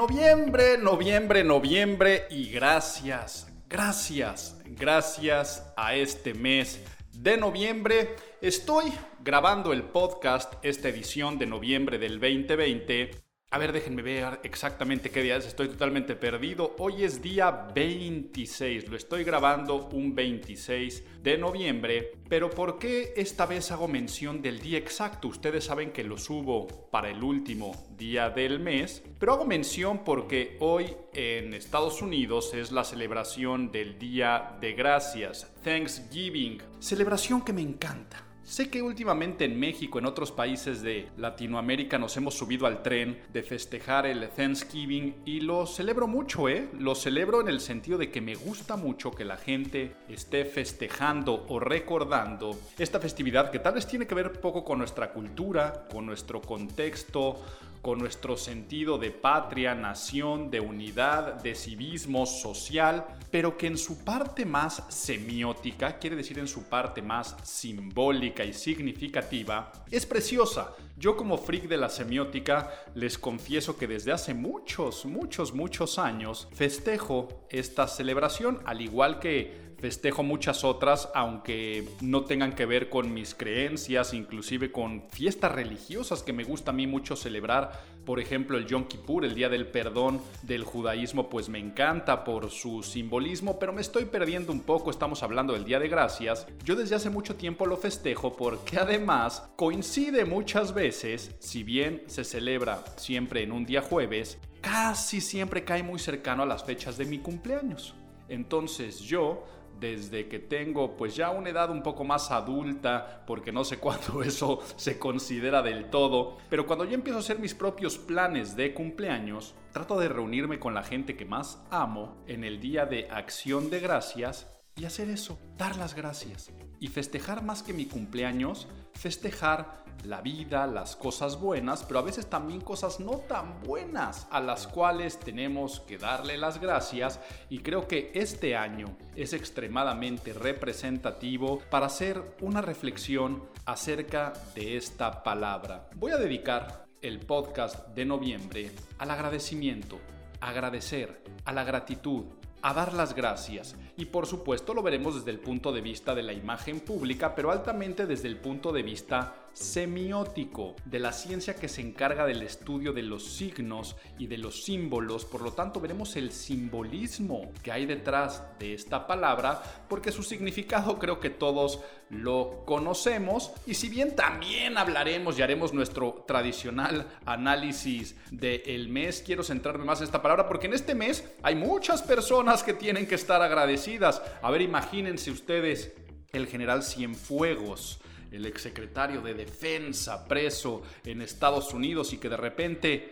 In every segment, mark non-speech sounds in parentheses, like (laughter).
Noviembre, noviembre, noviembre y gracias, gracias, gracias a este mes de noviembre. Estoy grabando el podcast, esta edición de noviembre del 2020 a ver, déjenme ver exactamente qué día es, estoy totalmente perdido. Hoy es día 26, lo estoy grabando un 26 de noviembre, pero ¿por qué esta vez hago mención del día exacto? Ustedes saben que lo subo para el último día del mes, pero hago mención porque hoy en Estados Unidos es la celebración del Día de Gracias, Thanksgiving, celebración que me encanta. Sé que últimamente en México, en otros países de Latinoamérica, nos hemos subido al tren de festejar el Thanksgiving y lo celebro mucho, ¿eh? Lo celebro en el sentido de que me gusta mucho que la gente esté festejando o recordando esta festividad que tal vez tiene que ver poco con nuestra cultura, con nuestro contexto, con nuestro sentido de patria, nación, de unidad, de civismo social, pero que en su parte más semiótica, quiere decir en su parte más simbólica y significativa, es preciosa. Yo como freak de la semiótica les confieso que desde hace muchos, muchos, muchos años festejo esta celebración, al igual que festejo muchas otras, aunque no tengan que ver con mis creencias, inclusive con fiestas religiosas que me gusta a mí mucho celebrar. Por ejemplo, el Yom Kippur, el Día del Perdón del judaísmo, pues me encanta por su simbolismo, pero me estoy perdiendo un poco, estamos hablando del Día de Gracias. Yo desde hace mucho tiempo lo festejo porque además coincide muchas veces, si bien se celebra siempre en un día jueves, casi siempre cae muy cercano a las fechas de mi cumpleaños. Entonces yo desde que tengo pues ya una edad un poco más adulta, porque no sé (laughs) cuándo eso se considera del todo, pero cuando yo empiezo a hacer mis propios planes de cumpleaños, trato de reunirme con la gente que más amo en el día de acción de gracias y hacer eso, dar las gracias y festejar más que mi cumpleaños, festejar la vida, las cosas buenas, pero a veces también cosas no tan buenas a las cuales tenemos que darle las gracias y creo que este año es extremadamente representativo para hacer una reflexión acerca de esta palabra. Voy a dedicar el podcast de noviembre al agradecimiento, agradecer, a la gratitud, a dar las gracias. Y por supuesto lo veremos desde el punto de vista de la imagen pública, pero altamente desde el punto de vista semiótico, de la ciencia que se encarga del estudio de los signos y de los símbolos. Por lo tanto, veremos el simbolismo que hay detrás de esta palabra, porque su significado creo que todos lo conocemos. Y si bien también hablaremos y haremos nuestro tradicional análisis del mes, quiero centrarme más en esta palabra, porque en este mes hay muchas personas que tienen que estar agradecidas. A ver, imagínense ustedes el general Cienfuegos el exsecretario de Defensa preso en Estados Unidos y que de repente,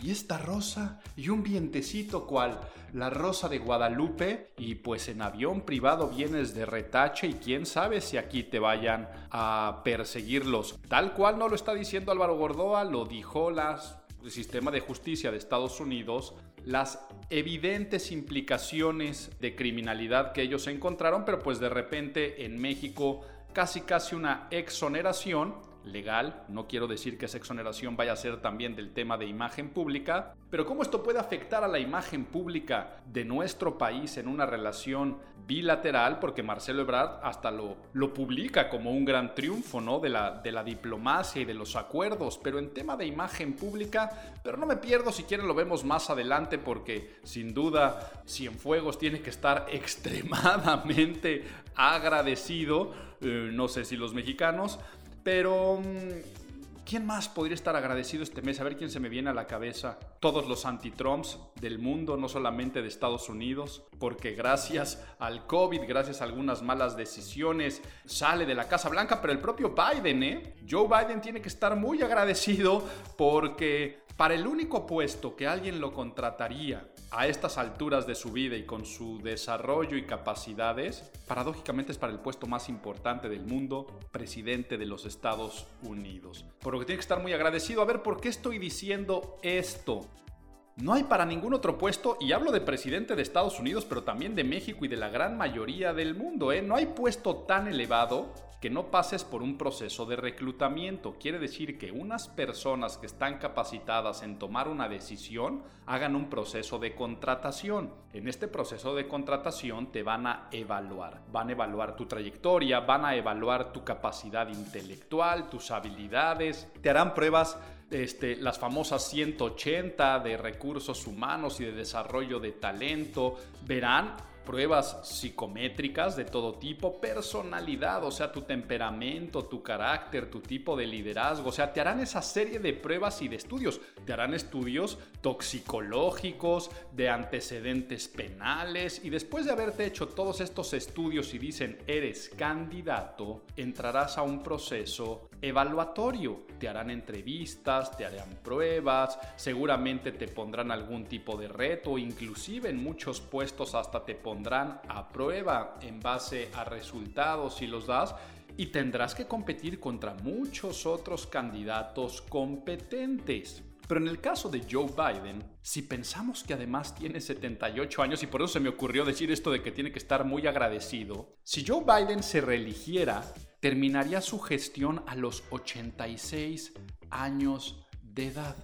¿y esta rosa? Y un vientecito cual la rosa de Guadalupe y pues en avión privado vienes de retache y quién sabe si aquí te vayan a perseguirlos. Tal cual no lo está diciendo Álvaro Gordoa, lo dijo las, el sistema de justicia de Estados Unidos las evidentes implicaciones de criminalidad que ellos encontraron, pero pues de repente en México casi casi una exoneración legal, no quiero decir que esa exoneración vaya a ser también del tema de imagen pública, pero cómo esto puede afectar a la imagen pública de nuestro país en una relación bilateral, porque Marcelo Ebrard hasta lo, lo publica como un gran triunfo ¿no? de, la, de la diplomacia y de los acuerdos, pero en tema de imagen pública, pero no me pierdo, si quieren lo vemos más adelante, porque sin duda Cienfuegos tiene que estar (laughs) extremadamente agradecido, eh, no sé si los mexicanos, pero... ¿Quién más podría estar agradecido este mes? A ver quién se me viene a la cabeza. Todos los anti-Trumps del mundo, no solamente de Estados Unidos, porque gracias al COVID, gracias a algunas malas decisiones, sale de la Casa Blanca, pero el propio Biden, ¿eh? Joe Biden tiene que estar muy agradecido porque para el único puesto que alguien lo contrataría a estas alturas de su vida y con su desarrollo y capacidades, paradójicamente es para el puesto más importante del mundo, presidente de los Estados Unidos. Por lo que tiene que estar muy agradecido. A ver, ¿por qué estoy diciendo esto? No hay para ningún otro puesto, y hablo de presidente de Estados Unidos, pero también de México y de la gran mayoría del mundo, ¿eh? No hay puesto tan elevado que no pases por un proceso de reclutamiento. Quiere decir que unas personas que están capacitadas en tomar una decisión hagan un proceso de contratación. En este proceso de contratación te van a evaluar. Van a evaluar tu trayectoria, van a evaluar tu capacidad intelectual, tus habilidades, te harán pruebas este, las famosas 180 de recursos humanos y de desarrollo de talento, verán pruebas psicométricas de todo tipo, personalidad, o sea, tu temperamento, tu carácter, tu tipo de liderazgo, o sea, te harán esa serie de pruebas y de estudios, te harán estudios toxicológicos, de antecedentes penales, y después de haberte hecho todos estos estudios y dicen eres candidato, entrarás a un proceso evaluatorio, te harán entrevistas, te harán pruebas, seguramente te pondrán algún tipo de reto, inclusive en muchos puestos hasta te pondrán a prueba en base a resultados si los das y tendrás que competir contra muchos otros candidatos competentes. Pero en el caso de Joe Biden, si pensamos que además tiene 78 años, y por eso se me ocurrió decir esto de que tiene que estar muy agradecido, si Joe Biden se reeligiera, terminaría su gestión a los 86 años de edad.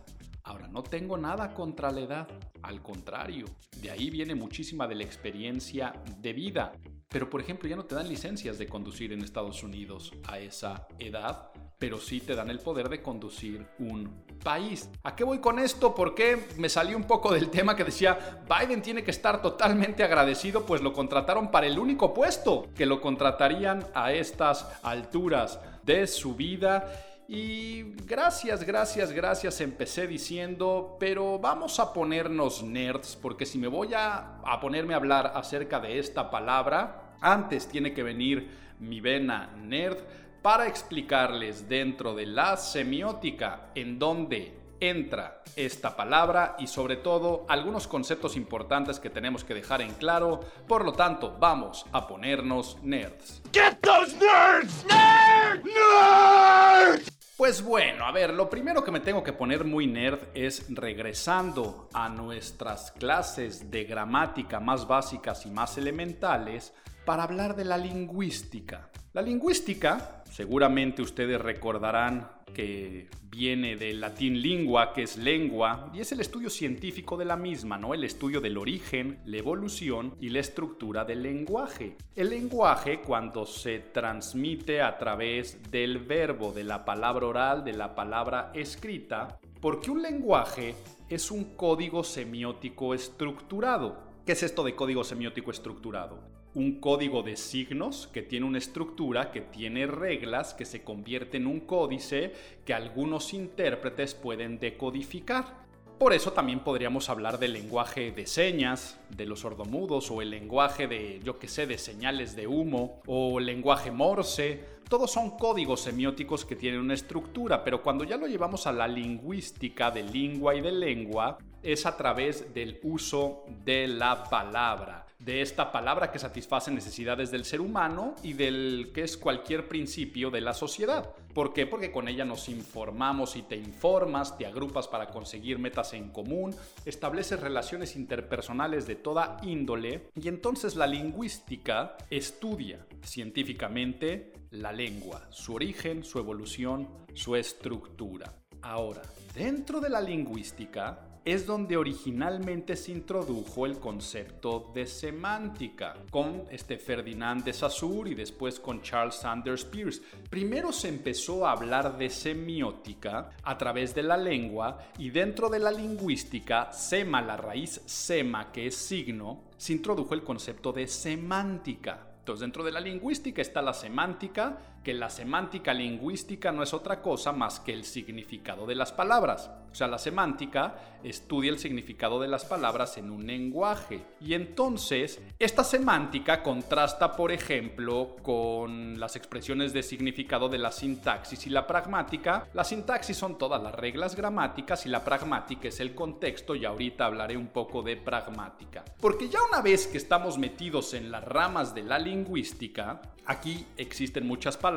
Ahora, no tengo nada contra la edad, al contrario, de ahí viene muchísima de la experiencia de vida. Pero, por ejemplo, ya no te dan licencias de conducir en Estados Unidos a esa edad, pero sí te dan el poder de conducir un país. ¿A qué voy con esto? Porque me salí un poco del tema que decía Biden tiene que estar totalmente agradecido, pues lo contrataron para el único puesto que lo contratarían a estas alturas de su vida y gracias, gracias, gracias, empecé diciendo, pero vamos a ponernos nerds, porque si me voy a, ponerme a hablar acerca de esta palabra, antes tiene que venir mi vena nerd para explicarles dentro de la semiótica en dónde entra esta palabra y sobre todo algunos conceptos importantes que tenemos que dejar en claro. Por lo tanto, vamos a ponernos nerds. Get those nerds! Nerds! Nerds! Pues bueno, a ver, lo primero que me tengo que poner muy nerd es regresando a nuestras clases de gramática más básicas y más elementales para hablar de la lingüística. La lingüística, seguramente ustedes recordarán que viene del latín lingua, que es lengua, y es el estudio científico de la misma, ¿no? El estudio del origen, la evolución y la estructura del lenguaje. El lenguaje cuando se transmite a través del verbo, de la palabra oral, de la palabra escrita, porque un lenguaje es un código semiótico estructurado. ¿Qué es esto de código semiótico estructurado? Un código de signos que tiene una estructura, que tiene reglas, que se convierte en un códice que algunos intérpretes pueden decodificar. Por eso también podríamos hablar del lenguaje de señas, de los sordomudos, o el lenguaje de, yo sé, de señales de humo, o lenguaje morse. Todos son códigos semióticos que tienen una estructura, pero cuando ya lo llevamos a la lingüística de lengua y de lengua, es a través del uso de la palabra de esta palabra que satisface necesidades del ser humano y del que es cualquier principio de la sociedad. ¿Por qué? Porque con ella nos informamos y te informas, te agrupas para conseguir metas en común, estableces relaciones interpersonales de toda índole y entonces la lingüística estudia científicamente la lengua, su origen, su evolución, su estructura. Ahora, dentro de la lingüística, es donde originalmente se introdujo el concepto de semántica, con este Ferdinand de Saussure y después con Charles Sanders Peirce. Primero se empezó a hablar de semiótica a través de la lengua y dentro de la lingüística, sema, la raíz sema, que es signo, se introdujo el concepto de semántica. Entonces, dentro de la lingüística está la semántica, que la semántica lingüística no es otra cosa más que el significado de las palabras. O sea, la semántica estudia el significado de las palabras en un lenguaje. Y entonces, esta semántica contrasta, por ejemplo, con las expresiones de significado de la sintaxis y la pragmática. La sintaxis son todas las reglas gramáticas y la pragmática es el contexto y ahorita hablaré un poco de pragmática. Porque ya una vez que estamos metidos en las ramas de la lingüística, aquí existen muchas palabras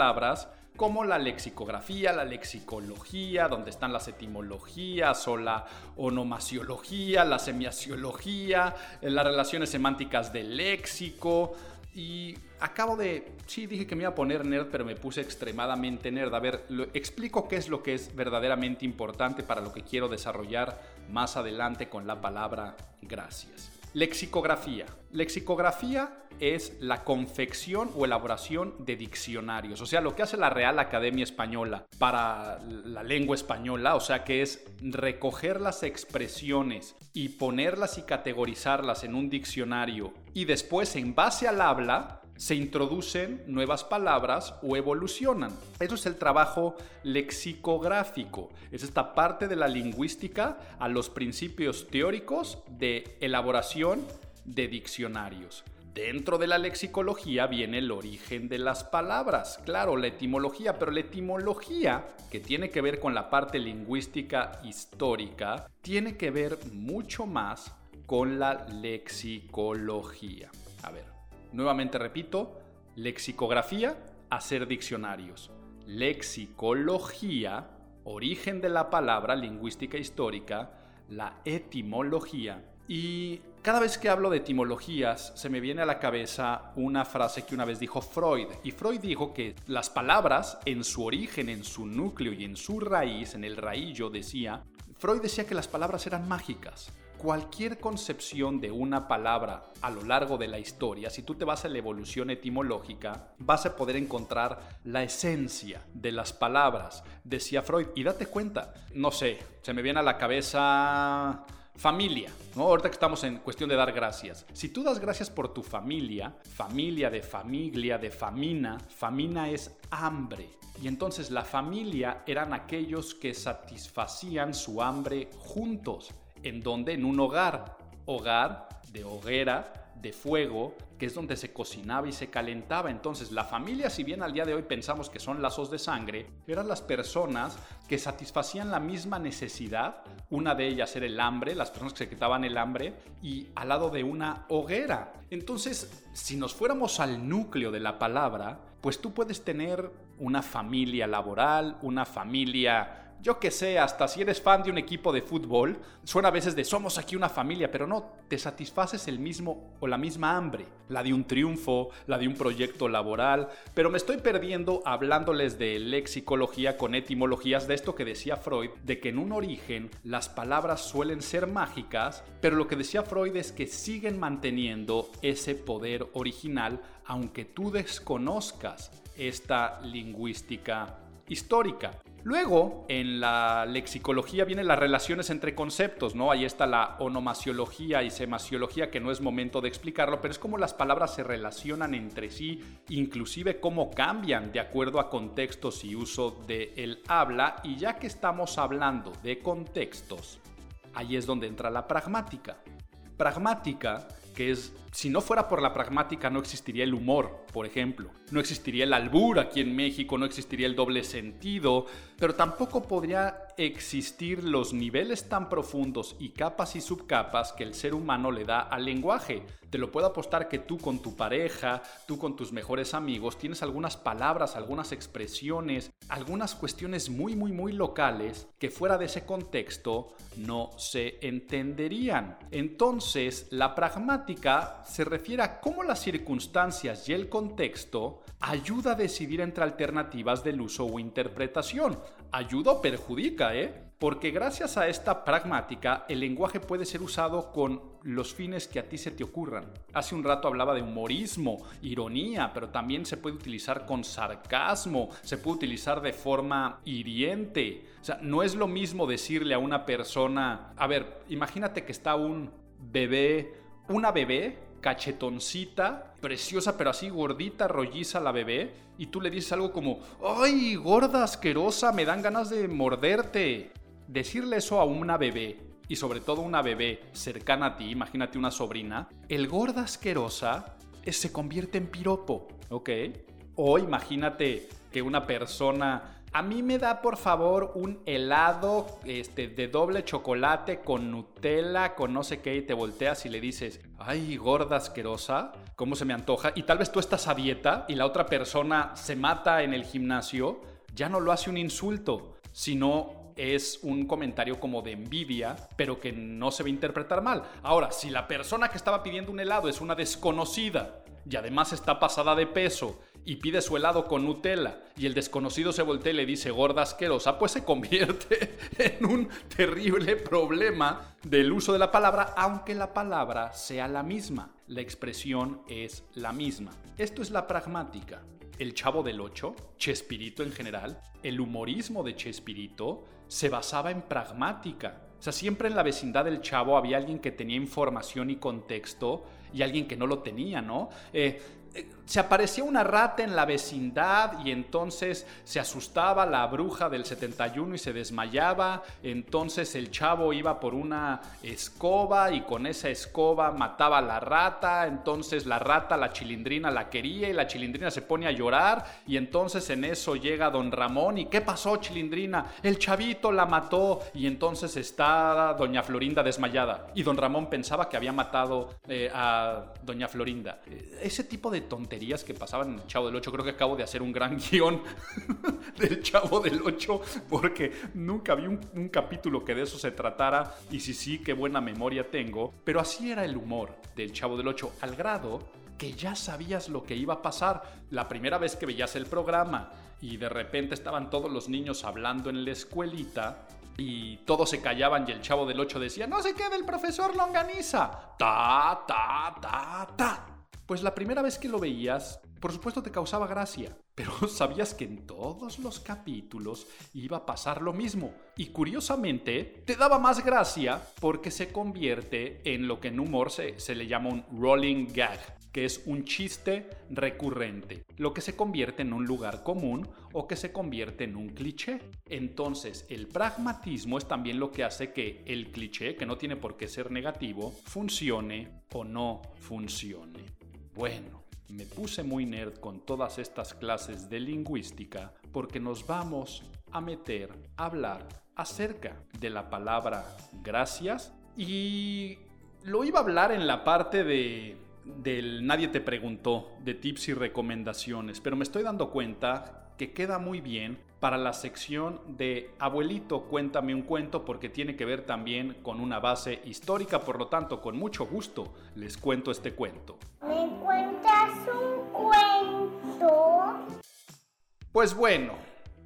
como la lexicografía, la lexicología, donde están las etimologías o la onomasiología, la semiasiología, eh, las relaciones semánticas del léxico. Y acabo de, sí, dije que me iba a poner nerd, pero me puse extremadamente nerd. A ver, explico qué es lo que es verdaderamente importante para lo que quiero desarrollar más adelante con la palabra gracias. Lexicografía. Lexicografía es la confección o elaboración de diccionarios, o sea, lo que hace la Real Academia Española para la lengua española, o sea, que es recoger las expresiones y ponerlas y categorizarlas en un diccionario y después en base al habla se introducen nuevas palabras o evolucionan. Eso es el trabajo lexicográfico. Es esta parte de la lingüística a los principios teóricos de elaboración de diccionarios. Dentro de la lexicología viene el origen de las palabras, claro, la etimología, pero la etimología, que tiene que ver con la parte lingüística histórica, tiene que ver mucho más con la lexicología. A ver, Nuevamente repito, lexicografía, hacer diccionarios. Lexicología, origen de la palabra lingüística histórica, la etimología. Y cada vez que hablo de etimologías se me viene a la cabeza una frase que una vez dijo Freud. Y Freud dijo que las palabras en su origen, en su núcleo y en su raíz, en el raíllo decía, Freud decía que las palabras eran mágicas cualquier concepción de una palabra a lo largo de la historia, si tú te vas a la evolución etimológica, vas a poder encontrar la esencia de las palabras, decía Freud. Y date cuenta, no sé, se me viene a la cabeza familia, ¿no? Ahorita que estamos en cuestión de dar gracias. Si tú das gracias por tu familia, familia de familia, de famina, famina es hambre. Y entonces la familia eran aquellos que satisfacían su hambre juntos. ¿En donde En un hogar. Hogar de hoguera, de fuego, que es donde se cocinaba y se calentaba. Entonces, la familia, si bien al día de hoy pensamos que son lazos de sangre, eran las personas que satisfacían la misma necesidad. Una de ellas era el hambre, las personas que se quitaban el hambre, y al lado de una hoguera. Entonces, si nos fuéramos al núcleo de la palabra, pues tú puedes tener una familia laboral, una familia yo que sé, hasta si eres fan de un equipo de fútbol, suena a veces de somos aquí una familia, pero no, te satisfaces el mismo o la misma hambre, la de un triunfo, la de un proyecto laboral, pero me estoy perdiendo hablándoles de lexicología con etimologías de esto que decía Freud, de que en un origen las palabras suelen ser mágicas, pero lo que decía Freud es que siguen manteniendo ese poder original aunque tú desconozcas esta lingüística histórica. Luego, en la lexicología vienen las relaciones entre conceptos, ¿no? Ahí está la onomasiología y semasiología, que no es momento de explicarlo, pero es como las palabras se relacionan entre sí, inclusive cómo cambian de acuerdo a contextos y uso del habla. Y ya que estamos hablando de contextos, ahí es donde entra la pragmática. Pragmática que es, si no fuera por la pragmática no existiría el humor, por ejemplo, no existiría el albur aquí en México, no existiría el doble sentido, pero tampoco podría existir los niveles tan profundos y capas y subcapas que el ser humano le da al lenguaje. Te lo puedo apostar que tú con tu pareja, tú con tus mejores amigos, tienes algunas palabras, algunas expresiones, algunas cuestiones muy, muy, muy locales que fuera de ese contexto no se entenderían. Entonces, la pragmática se refiere a cómo las circunstancias y el contexto ayuda a decidir entre alternativas del uso o interpretación. Ayuda o perjudica, ¿eh? Porque gracias a esta pragmática, el lenguaje puede ser usado con los fines que a ti se te ocurran. Hace un rato hablaba de humorismo, ironía, pero también se puede utilizar con sarcasmo, se puede utilizar de forma hiriente. O sea, no es lo mismo decirle a una persona, a ver, imagínate que está un bebé, una bebé cachetoncita, preciosa, pero así gordita, rolliza la bebé, y tú le dices algo como, ¡ay, gorda, asquerosa, me dan ganas de morderte! Decirle eso a una bebé, y sobre todo una bebé cercana a ti, imagínate una sobrina, el gorda asquerosa eh, se convierte en piropo, ¿ok? O imagínate que una persona a mí me da por favor un helado este, de doble chocolate con Nutella, con no sé qué, y te volteas y le dices, ay, gorda asquerosa, ¿cómo se me antoja? Y tal vez tú estás a dieta y la otra persona se mata en el gimnasio, ya no lo hace un insulto, sino es un comentario como de envidia, pero que no se va a interpretar mal. Ahora, si la persona que estaba pidiendo un helado es una desconocida y además está pasada de peso y pide su helado con Nutella y el desconocido se voltea y le dice gorda asquerosa, pues se convierte (laughs) en un terrible problema del uso de la palabra, aunque la palabra sea la misma. La expresión es la misma. Esto es la pragmática. El Chavo del Ocho, Chespirito en general, el humorismo de Chespirito se basaba en pragmática. O sea, siempre en la vecindad del Chavo había alguien que tenía información y contexto y alguien que no lo tenía, ¿no? Eh, se aparecía una rata en la vecindad y entonces se asustaba la bruja del 71 y se desmayaba, entonces el chavo iba por una escoba y con esa escoba mataba a la rata, entonces la rata, la chilindrina la quería y la chilindrina se pone a llorar. Y entonces en eso llega don Ramón y ¿qué pasó chilindrina? El chavito la mató y entonces está doña Florinda desmayada. Y don Ramón pensaba que había matado eh, a doña Florinda. Ese tipo de tonterías que pasaban en el Chavo del 8. Creo que acabo de hacer un gran (laughs) guion (laughs) del Chavo del 8 porque nunca vi un, capítulo que de eso se tratara y si sí, qué buena memoria tengo. Pero así era el humor del Chavo del 8 al grado que ya sabías lo que iba a pasar la primera vez que veías el programa y de repente estaban todos los niños hablando en la escuelita y todos se callaban y el chavo del 8 decía, no se quede el profesor Longaniza. Ta, ta, ta, ta. Pues la primera vez que lo veías, por supuesto te causaba gracia, (laughs) pero sabías que en todos los capítulos iba a pasar lo mismo. Y curiosamente, te daba más gracia porque se convierte en lo que en humor se, se le llama un rolling gag, que es un chiste recurrente, lo que se convierte en un lugar común o que se convierte en un cliché. Entonces, el pragmatismo es también lo que hace que el cliché, que no tiene por qué ser negativo, funcione o no funcione. Bueno, me puse muy nerd con todas estas clases de lingüística porque nos vamos a meter a hablar acerca de la palabra gracias y lo iba a hablar en la parte de del nadie te preguntó de tips y recomendaciones, pero me estoy dando cuenta que queda muy bien para la sección de Abuelito, cuéntame un cuento porque tiene que ver también con una base histórica, por lo tanto, con mucho gusto les cuento este cuento. ¿Me cuentas un cuento? Pues bueno,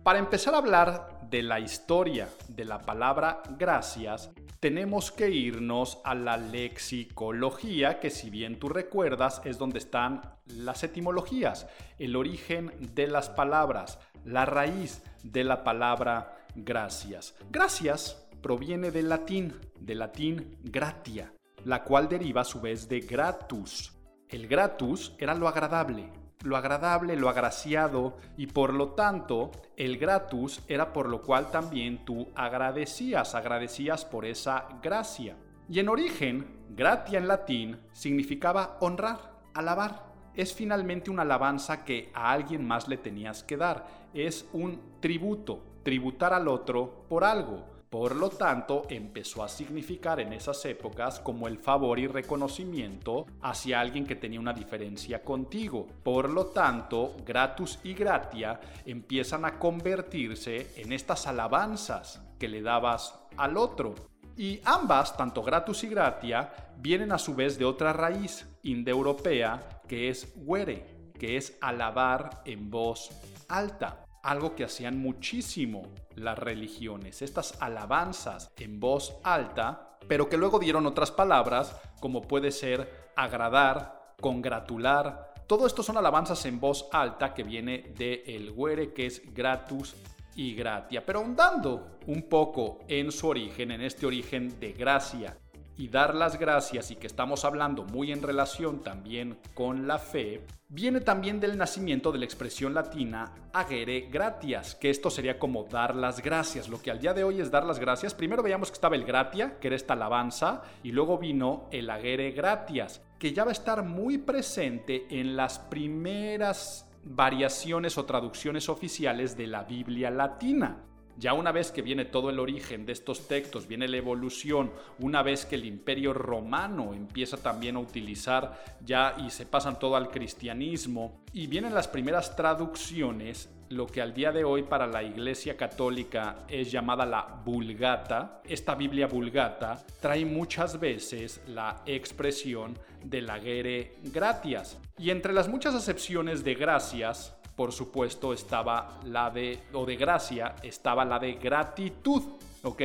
para empezar a hablar de la historia de la palabra gracias, tenemos que irnos a la lexicología, que si bien tú recuerdas es donde están las etimologías, el origen de las palabras, la raíz de la palabra gracias. Gracias proviene del latín, del latín gratia, la cual deriva a su vez de gratus, el gratus era lo agradable, lo agradable, lo agraciado, y por lo tanto el gratus era por lo cual también tú agradecías, agradecías por esa gracia. Y en origen, gratia en latín significaba honrar, alabar. Es finalmente una alabanza que a alguien más le tenías que dar. Es un tributo, tributar al otro por algo. Por lo tanto, empezó a significar en esas épocas como el favor y reconocimiento hacia alguien que tenía una diferencia contigo. Por lo tanto, gratus y gratia empiezan a convertirse en estas alabanzas que le dabas al otro. Y ambas, tanto gratus y gratia, vienen a su vez de otra raíz indoeuropea que es were, que es alabar en voz alta algo que hacían muchísimo las religiones, estas alabanzas en voz alta, pero que luego dieron otras palabras como puede ser agradar, congratular. Todo esto son alabanzas en voz alta que viene de el güere que es gratus y gratia, pero ahondando un poco en su origen, en este origen de gracia y dar las gracias y que estamos hablando muy en relación también con la fe, viene también del nacimiento de la expresión latina agere gratias, que esto sería como dar las gracias. Lo que al día de hoy es dar las gracias. Primero veíamos que estaba el gratia, que era esta alabanza, y luego vino el agere gratias, que ya va a estar muy presente en las primeras variaciones o traducciones oficiales de la Biblia latina. Ya una vez que viene todo el origen de estos textos, viene la evolución, una vez que el imperio romano empieza también a utilizar ya y se pasan todo al cristianismo, y vienen las primeras traducciones, lo que al día de hoy para la Iglesia Católica es llamada la Vulgata. Esta Biblia Vulgata trae muchas veces la expresión de la guere gratias. Y entre las muchas acepciones de gracias, por supuesto, estaba la de, o de gracia, estaba la de gratitud, ¿ok?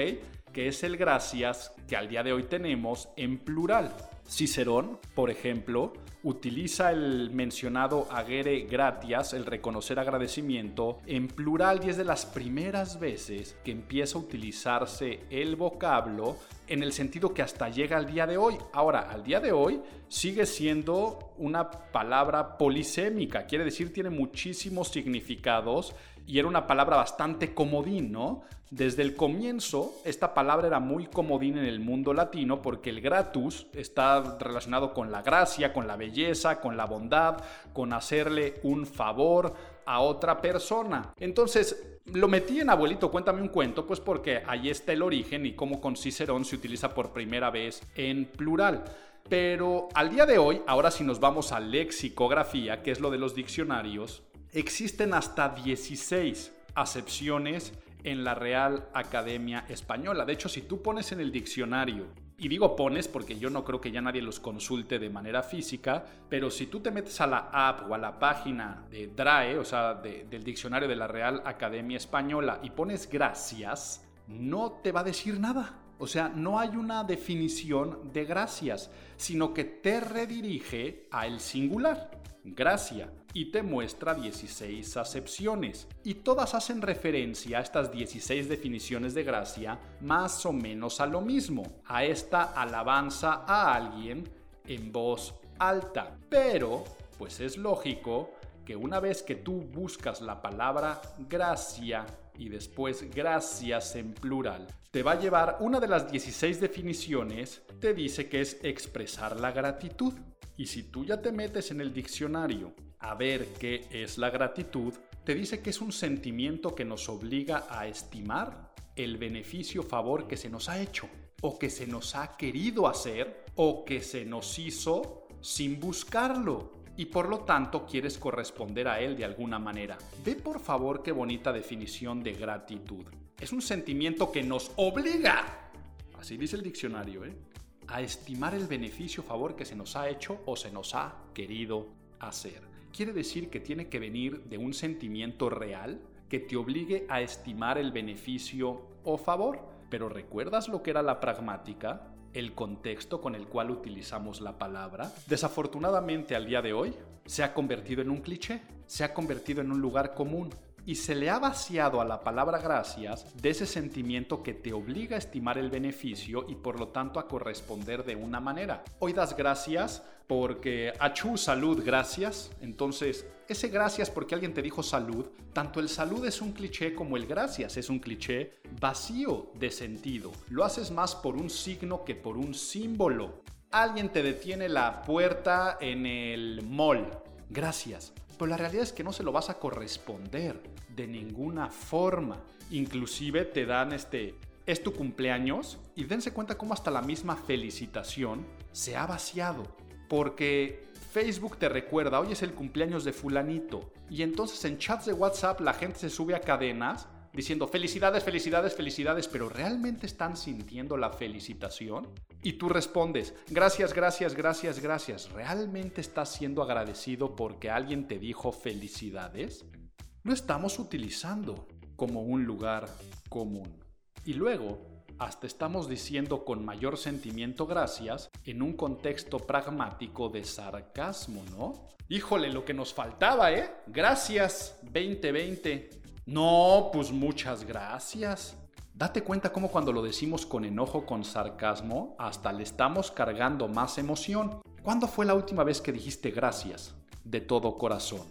Que es el gracias que al día de hoy tenemos en plural. Cicerón, por ejemplo, utiliza el mencionado agere gratias, el reconocer agradecimiento, en plural y es de las primeras veces que empieza a utilizarse el vocablo en el sentido que hasta llega al día de hoy. Ahora, al día de hoy sigue siendo una palabra polisémica, quiere decir tiene muchísimos significados y era una palabra bastante comodín, ¿no? Desde el comienzo, esta palabra era muy comodín en el mundo latino porque el gratus está relacionado con la gracia, con la belleza, con la bondad, con hacerle un favor a otra persona. Entonces, lo metí en abuelito, cuéntame un cuento, pues porque ahí está el origen y cómo con Cicerón se utiliza por primera vez en plural. Pero al día de hoy, ahora si nos vamos a lexicografía, que es lo de los diccionarios, existen hasta 16 acepciones en la Real Academia Española. De hecho, si tú pones en el diccionario y digo pones porque yo no creo que ya nadie los consulte de manera física, pero si tú te metes a la app o a la página de DRAE, o sea, del diccionario de la Real Academia Española, y pones gracias, no te va a decir nada. O sea, no hay una definición de gracias, sino que te redirige a el singular, gracia y te muestra 16 acepciones. Y todas hacen referencia a estas 16 definiciones de gracia más o menos a lo mismo, a esta alabanza a alguien en voz alta. Pero, pues es lógico que una vez que tú buscas la palabra gracia y después gracias en plural, te va a llevar una de las 16 definiciones, te dice que es expresar la gratitud. Y si tú ya te metes en el diccionario a ver qué es la gratitud, te dice que es un sentimiento que nos obliga a estimar el beneficio favor que se nos ha hecho, o que se nos ha querido hacer, o que se nos hizo sin buscarlo. Y por lo tanto quieres corresponder a él de alguna manera. Ve por favor qué bonita definición de gratitud. Es un sentimiento que nos obliga, así dice el diccionario, ¿eh? A estimar el beneficio favor que se nos ha hecho o se nos ha querido hacer quiere decir que tiene que venir de un sentimiento real que te obligue a estimar el beneficio o favor. Pero ¿recuerdas lo que era la pragmática? El contexto con el cual utilizamos la palabra. Desafortunadamente al día de hoy se ha convertido en un cliché, se ha convertido en un lugar común y se le ha vaciado a la palabra gracias de ese sentimiento que te obliga a estimar el beneficio y por lo tanto a corresponder de una manera. Hoy das gracias porque achú salud, gracias. Entonces, ese gracias porque alguien te dijo salud, tanto el salud es un cliché como el gracias es un cliché vacío de sentido. Lo haces más por un signo que por un símbolo. Alguien te detiene la puerta en el mall. Gracias. Pero la realidad es que no se lo vas a corresponder de ninguna forma. Inclusive te dan este, es tu cumpleaños y dense cuenta cómo hasta la misma felicitación se ha vaciado. Porque Facebook te recuerda, hoy es el cumpleaños de fulanito. Y entonces en chats de WhatsApp la gente se sube a cadenas diciendo felicidades, felicidades, felicidades, pero ¿realmente están sintiendo la felicitación? Y tú respondes, gracias, gracias, gracias, gracias. ¿Realmente estás siendo agradecido porque alguien te dijo felicidades? Lo estamos utilizando como un lugar común. Y luego, hasta estamos diciendo con mayor sentimiento gracias en un contexto pragmático de sarcasmo, ¿no? Híjole, lo que nos faltaba, ¿eh? Gracias 2020. No, pues muchas gracias. Date cuenta cómo cuando lo decimos con enojo, con sarcasmo, hasta le estamos cargando más emoción. ¿Cuándo fue la última vez que dijiste gracias de todo corazón?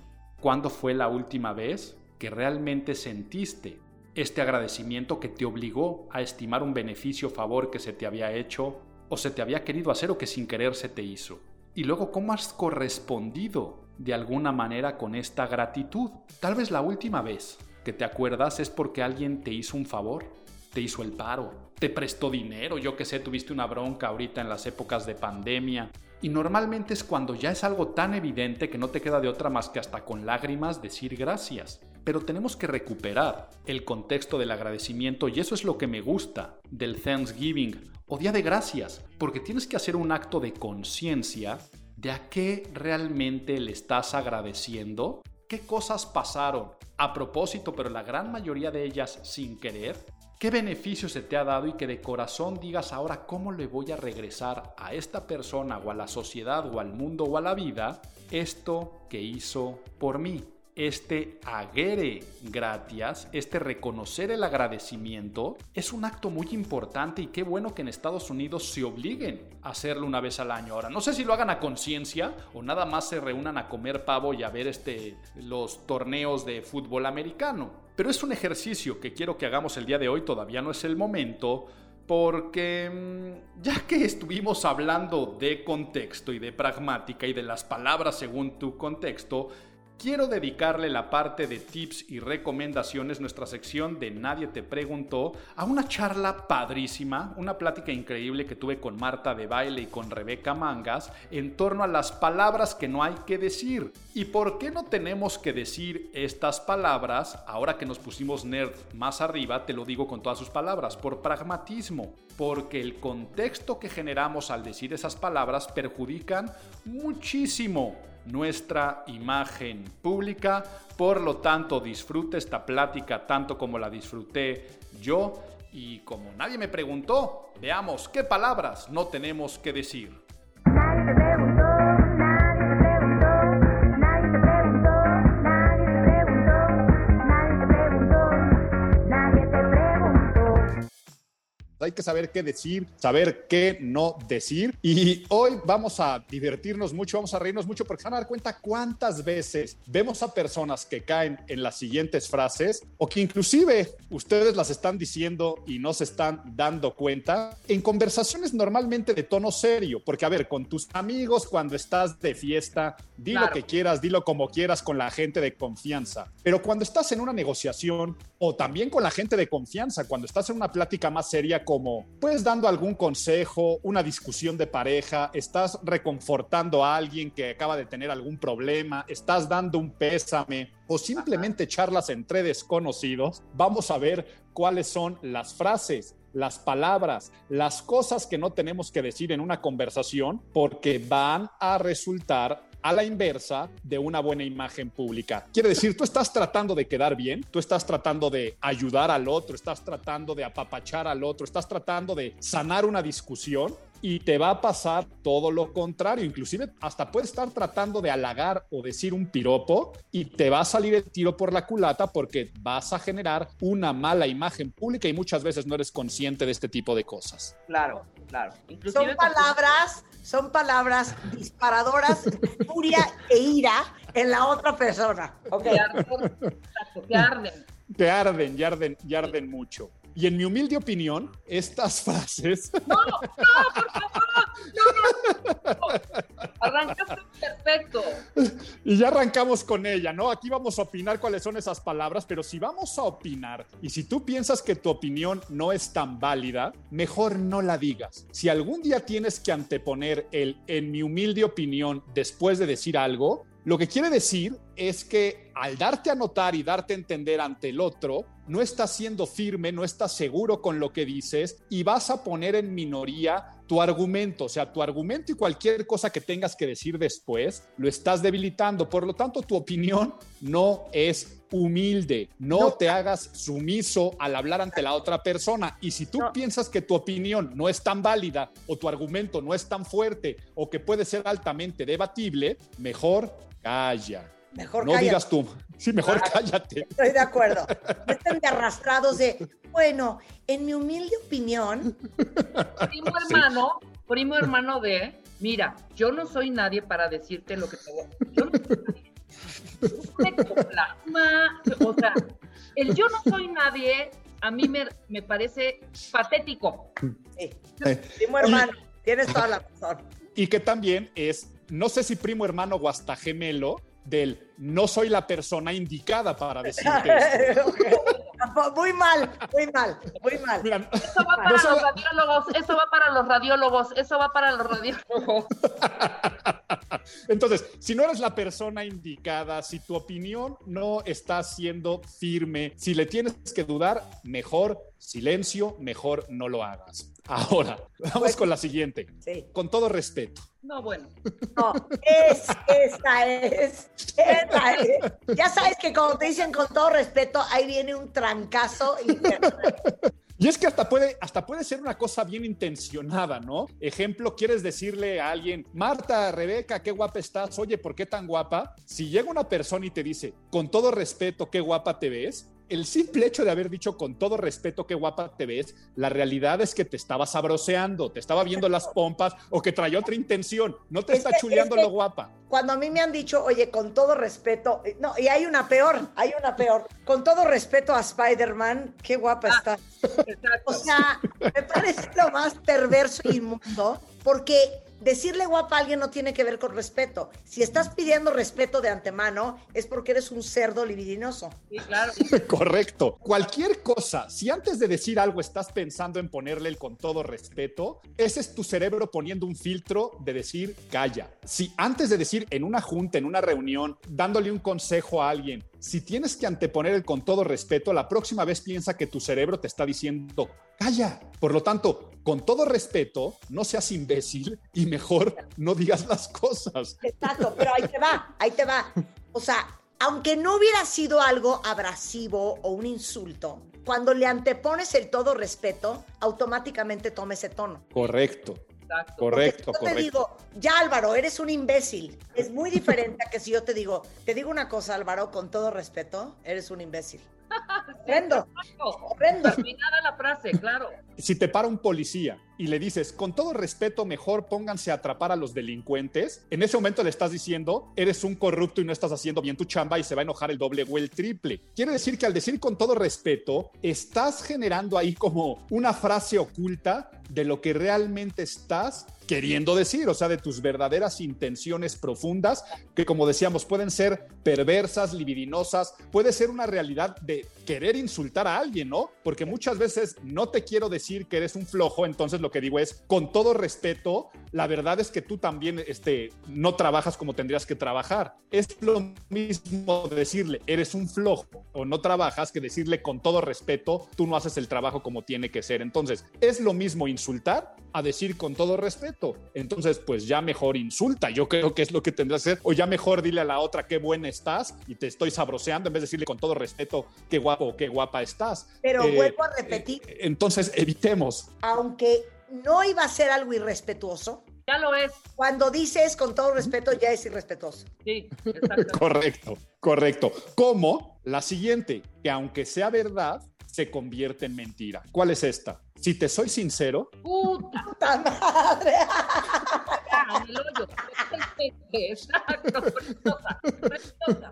¿Cuándo fue la última vez que realmente sentiste este agradecimiento que te obligó a estimar un beneficio o favor que se te había hecho o se te había querido hacer o que sin querer se te hizo? Y luego, ¿cómo has correspondido de alguna manera con esta gratitud? Tal vez la última vez que te acuerdas es porque alguien te hizo un favor te hizo el paro, te prestó dinero, yo que sé, tuviste una bronca ahorita en las épocas de pandemia. Y normalmente es cuando ya es algo tan evidente que no te queda de otra más que hasta con lágrimas decir gracias. Pero tenemos que recuperar el contexto del agradecimiento y eso es lo que me gusta del Thanksgiving o Día de Gracias, porque tienes que hacer un acto de conciencia de a qué realmente le estás agradeciendo, qué cosas pasaron a propósito, pero la gran mayoría de ellas sin querer, ¿Qué beneficio se te ha dado y que de corazón digas ahora cómo le voy a regresar a esta persona o a la sociedad o al mundo o a la vida esto que hizo por mí? Este aguere gracias, este reconocer el agradecimiento, es un acto muy importante y qué bueno que en Estados Unidos se obliguen a hacerlo una vez al año. Ahora, no sé si lo hagan a conciencia o nada más se reúnan a comer pavo y a ver este, los torneos de fútbol americano. Pero es un ejercicio que quiero que hagamos el día de hoy, todavía no es el momento, porque mm, ya que estuvimos hablando de contexto y de pragmática y de las palabras según tu contexto, quiero dedicarle la parte de tips y recomendaciones, nuestra sección de Nadie te preguntó, a una charla padrísima, una plática increíble que tuve con Marta de Baile y con Rebeca Mangas en torno a las palabras que no hay que decir. ¿Y por qué no tenemos que decir estas palabras? Ahora que nos pusimos nerd más arriba, te lo digo con todas sus palabras, por pragmatismo, porque el contexto que generamos al decir esas palabras perjudican muchísimo nuestra imagen pública. Por lo tanto, disfrute esta plática tanto como la disfruté yo. Y como nadie me preguntó, veamos qué palabras no tenemos que decir. Hay que saber qué decir, saber qué no decir. Y hoy vamos a divertirnos mucho, vamos a reírnos mucho porque se van a dar cuenta cuántas veces vemos a personas que caen en las siguientes frases o que inclusive ustedes las están diciendo y no se están dando cuenta en conversaciones normalmente de tono serio. Porque a ver, con tus amigos cuando estás de fiesta, di lo que quieras, dilo como quieras con la gente de confianza. Pero cuando estás en una negociación o también con la gente de confianza, cuando estás en una plática más seria, como, pues dando algún consejo, una discusión de pareja, estás reconfortando a alguien que acaba de tener algún problema, estás dando un pésame o simplemente charlas entre desconocidos, vamos a ver cuáles son las frases, las palabras, las cosas que no tenemos que decir en una conversación porque van a resultar a la inversa de una buena imagen pública. Quiere decir, tú estás tratando de quedar bien, tú estás tratando de ayudar al otro, estás tratando de apapachar al otro, estás tratando de sanar una discusión y te va a pasar todo lo contrario. Inclusive hasta puedes estar tratando de halagar o decir un piropo y te va a salir el tiro por la culata porque vas a generar una mala imagen pública y muchas veces no eres consciente de este tipo de cosas. Claro, claro. Inclusive son palabras, son palabras disparadoras de furia e ira en la otra persona. Okay. Que arden. Que arden, y arden, y arden mucho. Y en mi humilde opinión, estas (laughs) frases. No, no, por favor. No, no. Arrancaste perfecto. Y ya arrancamos con ella, ¿no? Aquí vamos a opinar cuáles son esas palabras, pero si vamos a opinar y si tú piensas que tu opinión no es tan válida, mejor no la digas. Si algún día tienes que anteponer el en mi humilde opinión después de decir algo, lo que quiere decir es que al darte a notar y darte a entender ante el otro, no estás siendo firme, no estás seguro con lo que dices y vas a poner en minoría tu argumento, o sea, tu argumento y cualquier cosa que tengas que decir después, lo estás debilitando. Por lo tanto, tu opinión no es humilde, no, te hagas sumiso al hablar ante la otra persona. Y si tú piensas que tu opinión no es tan válida o tu argumento no es tan fuerte o que puede ser altamente debatible, mejor calla Mejor No cállate. digas tú. Sí, mejor cállate. Estoy de acuerdo. No estén de arrastrados de, bueno, en mi humilde opinión, Primo (laughs) hermano, primo hermano de, mira, yo no soy nadie para decirte lo que te voy a Yo no soy nadie. O sea, el yo no soy nadie a mí me, me parece patético. sí, Eh, primo hermano, tienes toda la razón. Y que también es, no sé si primo hermano o hasta gemelo, del no soy la persona indicada para decirte esto. (laughs) (laughs) (laughs) muy mal, muy mal, muy mal. Mira, Eso va (laughs) para No los va- radiólogos, eso va para los radiólogos, eso va para los radiólogos. (laughs) Entonces, si no eres la persona indicada, si tu opinión no está siendo firme, si le tienes que dudar, mejor silencio, mejor no lo hagas. Ahora, vamos con la siguiente. Sí. Con todo respeto. No, bueno. No, es, esa es, esa es. Ya sabes que cuando te dicen con todo respeto, ahí viene un trancazo. Y es que hasta puede, hasta puede ser una cosa bien intencionada, ¿no? Ejemplo, quieres decirle a alguien, Marta, Rebeca, qué guapa estás, oye, ¿por qué tan guapa? Si llega una persona y te dice, con todo respeto, qué guapa te ves, el simple hecho de haber dicho con todo respeto qué guapa te ves, la realidad es que te estaba sabroseando, te estaba viendo las pompas o que traía otra intención, no te Es está que- chuleando es que- lo guapa. Cuando a mí me han dicho, oye, con todo respeto, eh, no, y hay una peor, hay una peor. Con todo respeto a Spider-Man, qué guapa está. Exacto. O sea, me parece lo más perverso y inmundo, porque decirle guapa a alguien no tiene que ver con respeto. Si estás pidiendo respeto de antemano, es porque eres un cerdo libidinoso. Sí, claro. (laughs) Correcto. Cualquier cosa, si antes de decir algo estás pensando en ponerle el con todo respeto, ese es tu cerebro poniendo un filtro de decir calla. Si antes de decir en una junta, en una reunión, dándole un consejo a alguien, si tienes que anteponer el con todo respeto, la próxima vez piensa que tu cerebro te está diciendo calla. Por lo tanto, con todo respeto, no seas imbécil y mejor no digas las cosas. Exacto, pero ahí te va, ahí te va. O sea, aunque no hubiera sido algo abrasivo o un insulto, cuando le antepones el todo respeto, automáticamente toma ese tono. Correcto, Exacto. correcto, Porque si yo te digo, ya Álvaro, eres un imbécil. Es muy diferente a que si yo te digo, te digo una cosa, Álvaro, con todo respeto, eres un imbécil. Horrendo, horrendo. Terminada la frase, claro. si te para un policía y le dices, con todo respeto, mejor pónganse a atrapar a los delincuentes, en ese momento le estás diciendo, eres un corrupto y no estás haciendo bien tu chamba y se va a enojar el doble o el triple. Quiere decir que al decir con todo respeto, estás generando ahí como una frase oculta de lo que realmente estás queriendo decir, o sea, de tus verdaderas intenciones profundas, que como decíamos, pueden ser perversas, libidinosas, puede ser una realidad de querer insultar a alguien, ¿no? Porque muchas veces no te quiero decir que eres un flojo, entonces lo que digo es, con todo respeto, la verdad es que tú también este, no trabajas como tendrías que trabajar. Es lo mismo decirle, eres un flojo o no trabajas, que decirle con todo respeto, tú no haces el trabajo como tiene que ser. Entonces, es lo mismo insultar a decir con todo respeto. Entonces, pues ya mejor insulta, yo creo que es lo que tendrás que hacer, o ya mejor dile a la otra qué buena estás y te estoy sabroseando en vez de decirle con todo respeto qué guapo o qué guapa estás. Pero Eh, vuelvo a repetir, eh, entonces, evitemos. aunque no iba a ser algo irrespetuoso, Ya lo es. cuando dices con todo respeto ya es irrespetuoso. Sí, exacto. (laughs) Correcto, correcto. Como la siguiente, que aunque sea verdad, se convierte en mentira. ¿Cuál es esta? Si te soy sincero, Puta, ¡Puta madre! Exacto. preciosa, preciosa.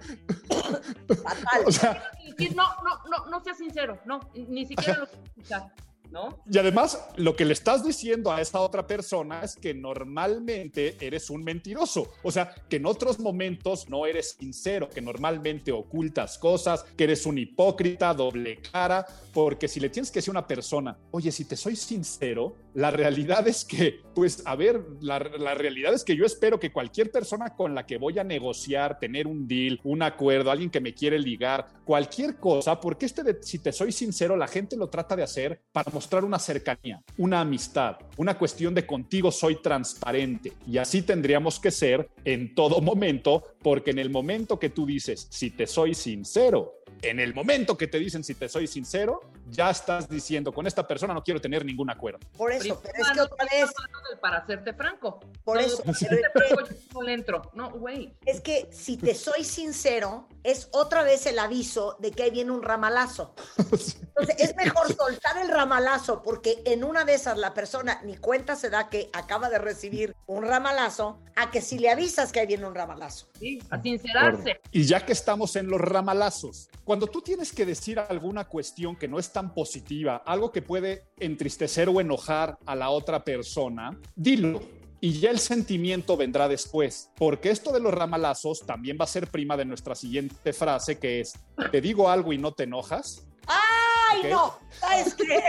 Fatal. o sea, Decir, no, no, no, no seas sincero. No, ni siquiera lo quiero escuchar. ¿No? y además lo que le estás diciendo a esa otra persona es que normalmente eres un mentiroso. O sea, que en otros momentos no eres sincero, que normalmente ocultas cosas, que eres un hipócrita, doble cara, porque si le tienes que decir a una persona, oye, si te soy sincero, la realidad es que, pues, a ver, la, la realidad es que yo espero que cualquier persona con la que voy a negociar, tener un deal, un acuerdo, alguien que me quiere ligar, cualquier cosa, porque este de, si te soy sincero, la gente lo trata de hacer para mostrar una cercanía, una amistad, una cuestión de contigo soy transparente. Y así tendríamos que ser en todo momento, porque en el momento que tú dices, si te soy sincero, en el momento que te dicen si te soy sincero, ya estás diciendo con esta persona no quiero tener ningún acuerdo. Por eso, pero es que otra vez, Para hacerte franco. Por No, eso, pero franco, yo no le entro. No, güey. es que si te soy sincero, es otra vez el aviso de que ahí viene un ramalazo. Entonces, es mejor soltar el ramalazo porque en una de esas la persona ni cuenta se da que acaba de recibir un ramalazo a que si le avisas que ahí viene un ramalazo. Sí, a sincerarse. Y ya que estamos en los ramalazos, cuando tú tienes que decir alguna cuestión que no es tan positiva, algo que puede entristecer o enojar a la otra persona, dilo. Y ya el sentimiento vendrá después, porque esto de los ramalazos también va a ser prima de nuestra siguiente frase, que es, te digo algo y no te enojas. ¡Ay, no! ¿Sabes qué?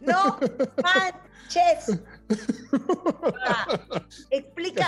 (laughs) no manches. Ah, (laughs) explica,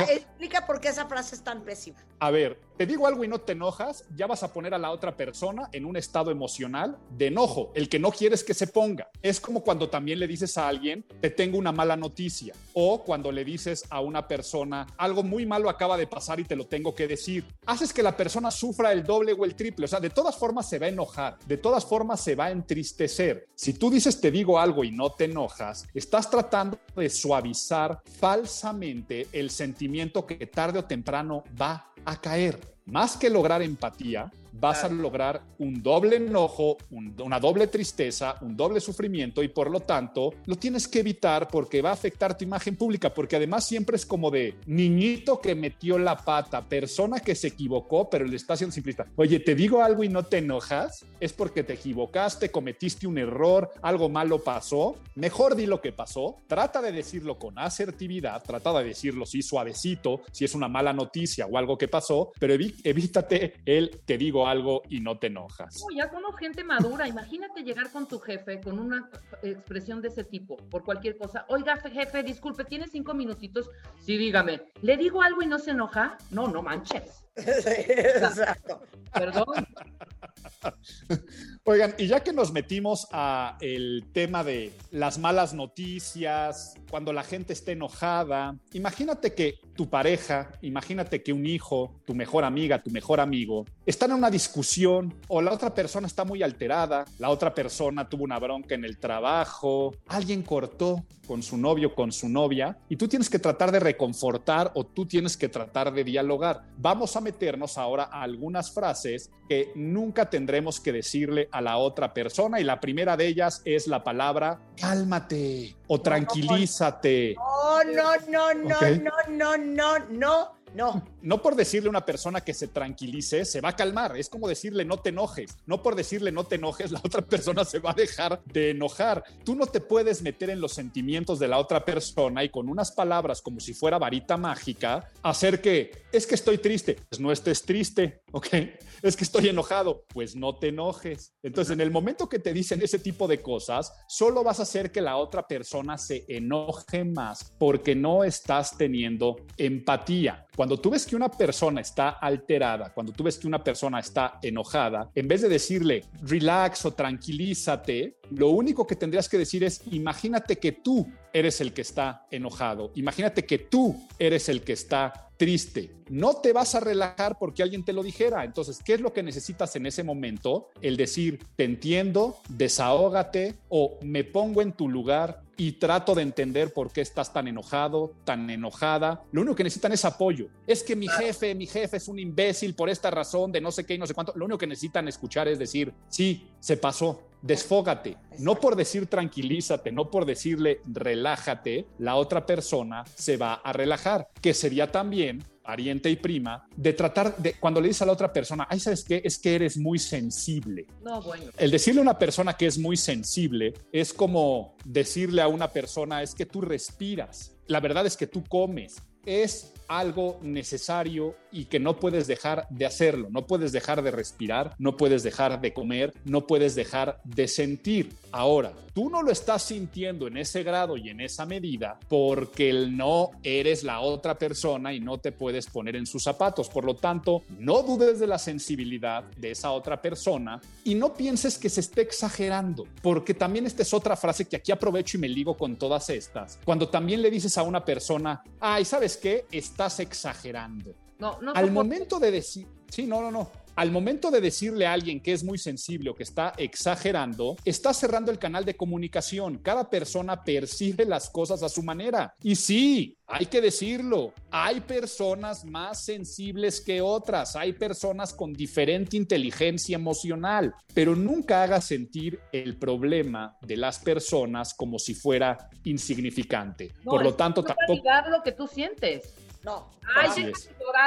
explica por qué esa frase es tan pésima. A ver, te digo algo y no te enojas, ya vas a poner a la otra persona en un estado emocional de enojo, el que no quieres que se ponga. Es como cuando también le dices a alguien, te tengo una mala noticia, o cuando le dices a una persona, algo muy malo acaba de pasar y te lo tengo que decir. Haces que la persona sufra el doble o el triple, o sea, de todas formas se va a enojar, de todas formas se va a entristecer. Si tú dices te digo algo y no te enojas, estás tratando de suavizar falsamente el sentimiento que tarde o temprano va a caer. Más que lograr empatía, vas a lograr un doble enojo, un- una doble tristeza, un doble sufrimiento y por lo tanto lo tienes que evitar porque va a afectar tu imagen pública, porque además siempre es como de niñito que metió la pata, persona que se equivocó, pero le está haciendo simplista. Oye, te digo algo y no te enojas, es porque te equivocaste, cometiste un error, algo malo pasó, mejor di lo que pasó, trata de decirlo con asertividad, trata de decirlo sí suavecito, si es una mala noticia o algo que pasó, pero evítate el te digo algo y no te enojas. No, ya somos gente madura. Imagínate llegar con tu jefe con una expresión de ese tipo, por cualquier cosa. Oiga, fe- jefe, disculpe, ¿tiene cinco minutitos? Sí, dígame. ¿Le digo algo y no se enoja? No, no manches. (laughs) Exacto. Perdón. (laughs) Oigan, y ya que nos metimos a el tema de las malas noticias, cuando la gente está enojada, imagínate que tu pareja, imagínate que un hijo, tu mejor amiga, tu mejor amigo, están en una discusión o la otra persona está muy alterada, la otra persona tuvo una bronca en el trabajo, alguien cortó con su novio, con su novia, y tú tienes que tratar de reconfortar o tú tienes que tratar de dialogar. Vamos a meternos ahora a algunas frases que nunca tendremos que decirle a la otra persona y la primera de ellas es la palabra cálmate o tranquilízate. No, no, no, no, Ok. no, no, no, no, no. No por decirle a una persona que se tranquilice, se va a calmar. Es como decirle no te enojes. No por decirle no te enojes, (laughs) la otra persona se va a dejar de enojar. Tú no te puedes meter en los sentimientos de la otra persona y con unas palabras como si fuera varita mágica hacer que es que estoy triste. Pues no estés triste, ¿ok? Es que estoy enojado. Pues no te enojes. Entonces, en el momento que te dicen ese tipo de cosas, solo vas a hacer que la otra persona se enoje más porque no estás teniendo empatía. Cuando tú ves que una persona está alterada, cuando tú ves que una persona está enojada, en vez de decirle relax o tranquilízate, lo único que tendrías que decir es imagínate que tú eres el que está enojado, imagínate que tú eres el que está triste. No te vas a relajar porque alguien te lo dijera. Entonces, ¿qué es lo que necesitas en ese momento? El decir, te entiendo, desahógate o me pongo en tu lugar y trato de entender por qué estás tan enojado, tan enojada. Lo único que necesitan es apoyo. Es que mi jefe, mi jefe es un imbécil por esta razón de no sé qué y no sé cuánto. Lo único que necesitan escuchar es decir, sí, se pasó. Desfógate, no por decir tranquilízate, no por decirle relájate, la otra persona se va a relajar, que sería también pariente y prima, de tratar de, cuando le dices a la otra persona, ay, ¿sabes qué? Es que eres muy sensible. No, bueno. El decirle a una persona que es muy sensible es como decirle a una persona, es que tú respiras. La verdad es que tú comes. Es algo necesario y que no puedes dejar de hacerlo. No puedes dejar de respirar, no puedes dejar de comer, no puedes dejar de sentir. Ahora, tú no lo estás sintiendo en ese grado y en esa medida porque no eres la otra persona y no te puedes poner en sus zapatos. Por lo tanto, no dudes de la sensibilidad de esa otra persona y no pienses que se esté exagerando, porque también esta es otra frase que aquí aprovecho y me ligo con todas estas. Cuando también le dices a una persona, ay, ¿sabes qué? Estás exagerando. No, no Al momento de decir, Sí, no, no, no. Al momento de decirle a alguien que es muy sensible o que está exagerando, está cerrando el canal de comunicación. Cada persona percibe las cosas a su manera. Y sí, hay que decirlo, hay personas más sensibles que otras, hay personas con diferente inteligencia emocional, pero nunca haga sentir el problema de las personas como si fuera insignificante. No, Por lo tanto, tampoco... lo que tú sientes. No. Ay,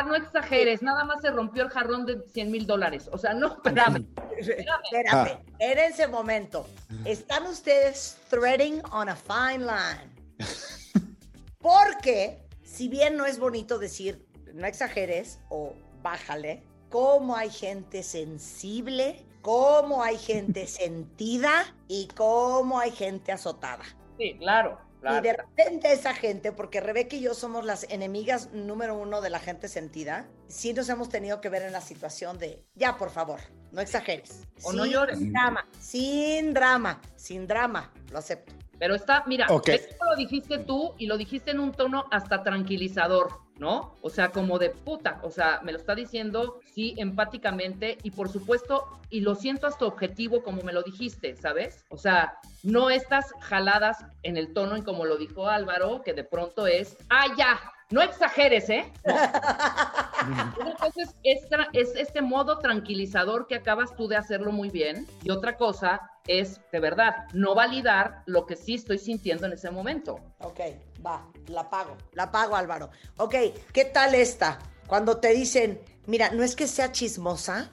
no exageres, nada más se rompió el jarrón de 100 mil dólares. O sea, no, (laughs) espérame. Espérate, espérense un momento. Están ustedes threading on a fine line. (laughs) Porque, si bien no es bonito decir no exageres o bájale, cómo hay gente sensible, cómo hay gente (laughs) sentida y cómo hay gente azotada. Sí, claro, claro. Y de repente esa gente, porque Rebeca y yo somos las enemigas número uno de la gente sentida, sí nos hemos tenido que ver en la situación de, ya por favor, no exageres. O no Sin llores. drama, sin drama, sin drama, lo acepto. Pero está, mira, Ok. esto lo dijiste tú y lo dijiste en un tono hasta tranquilizador, ¿no? O sea, como de puta, o sea, me lo está diciendo, sí, empáticamente y por supuesto, y lo siento hasta objetivo como me lo dijiste, ¿sabes? O sea, no estas jaladas en el tono en como lo dijo Álvaro, que de pronto es, ah, ya, no exageres, ¿eh? No. (laughs) Entonces, es, tra- es este modo tranquilizador que acabas tú de hacerlo muy bien. Y otra cosa es, de verdad, no validar lo que sí estoy sintiendo en ese momento. Ok, va, la pago, la pago Álvaro. Ok, ¿qué tal esta? Cuando te dicen, mira, no es que sea chismosa,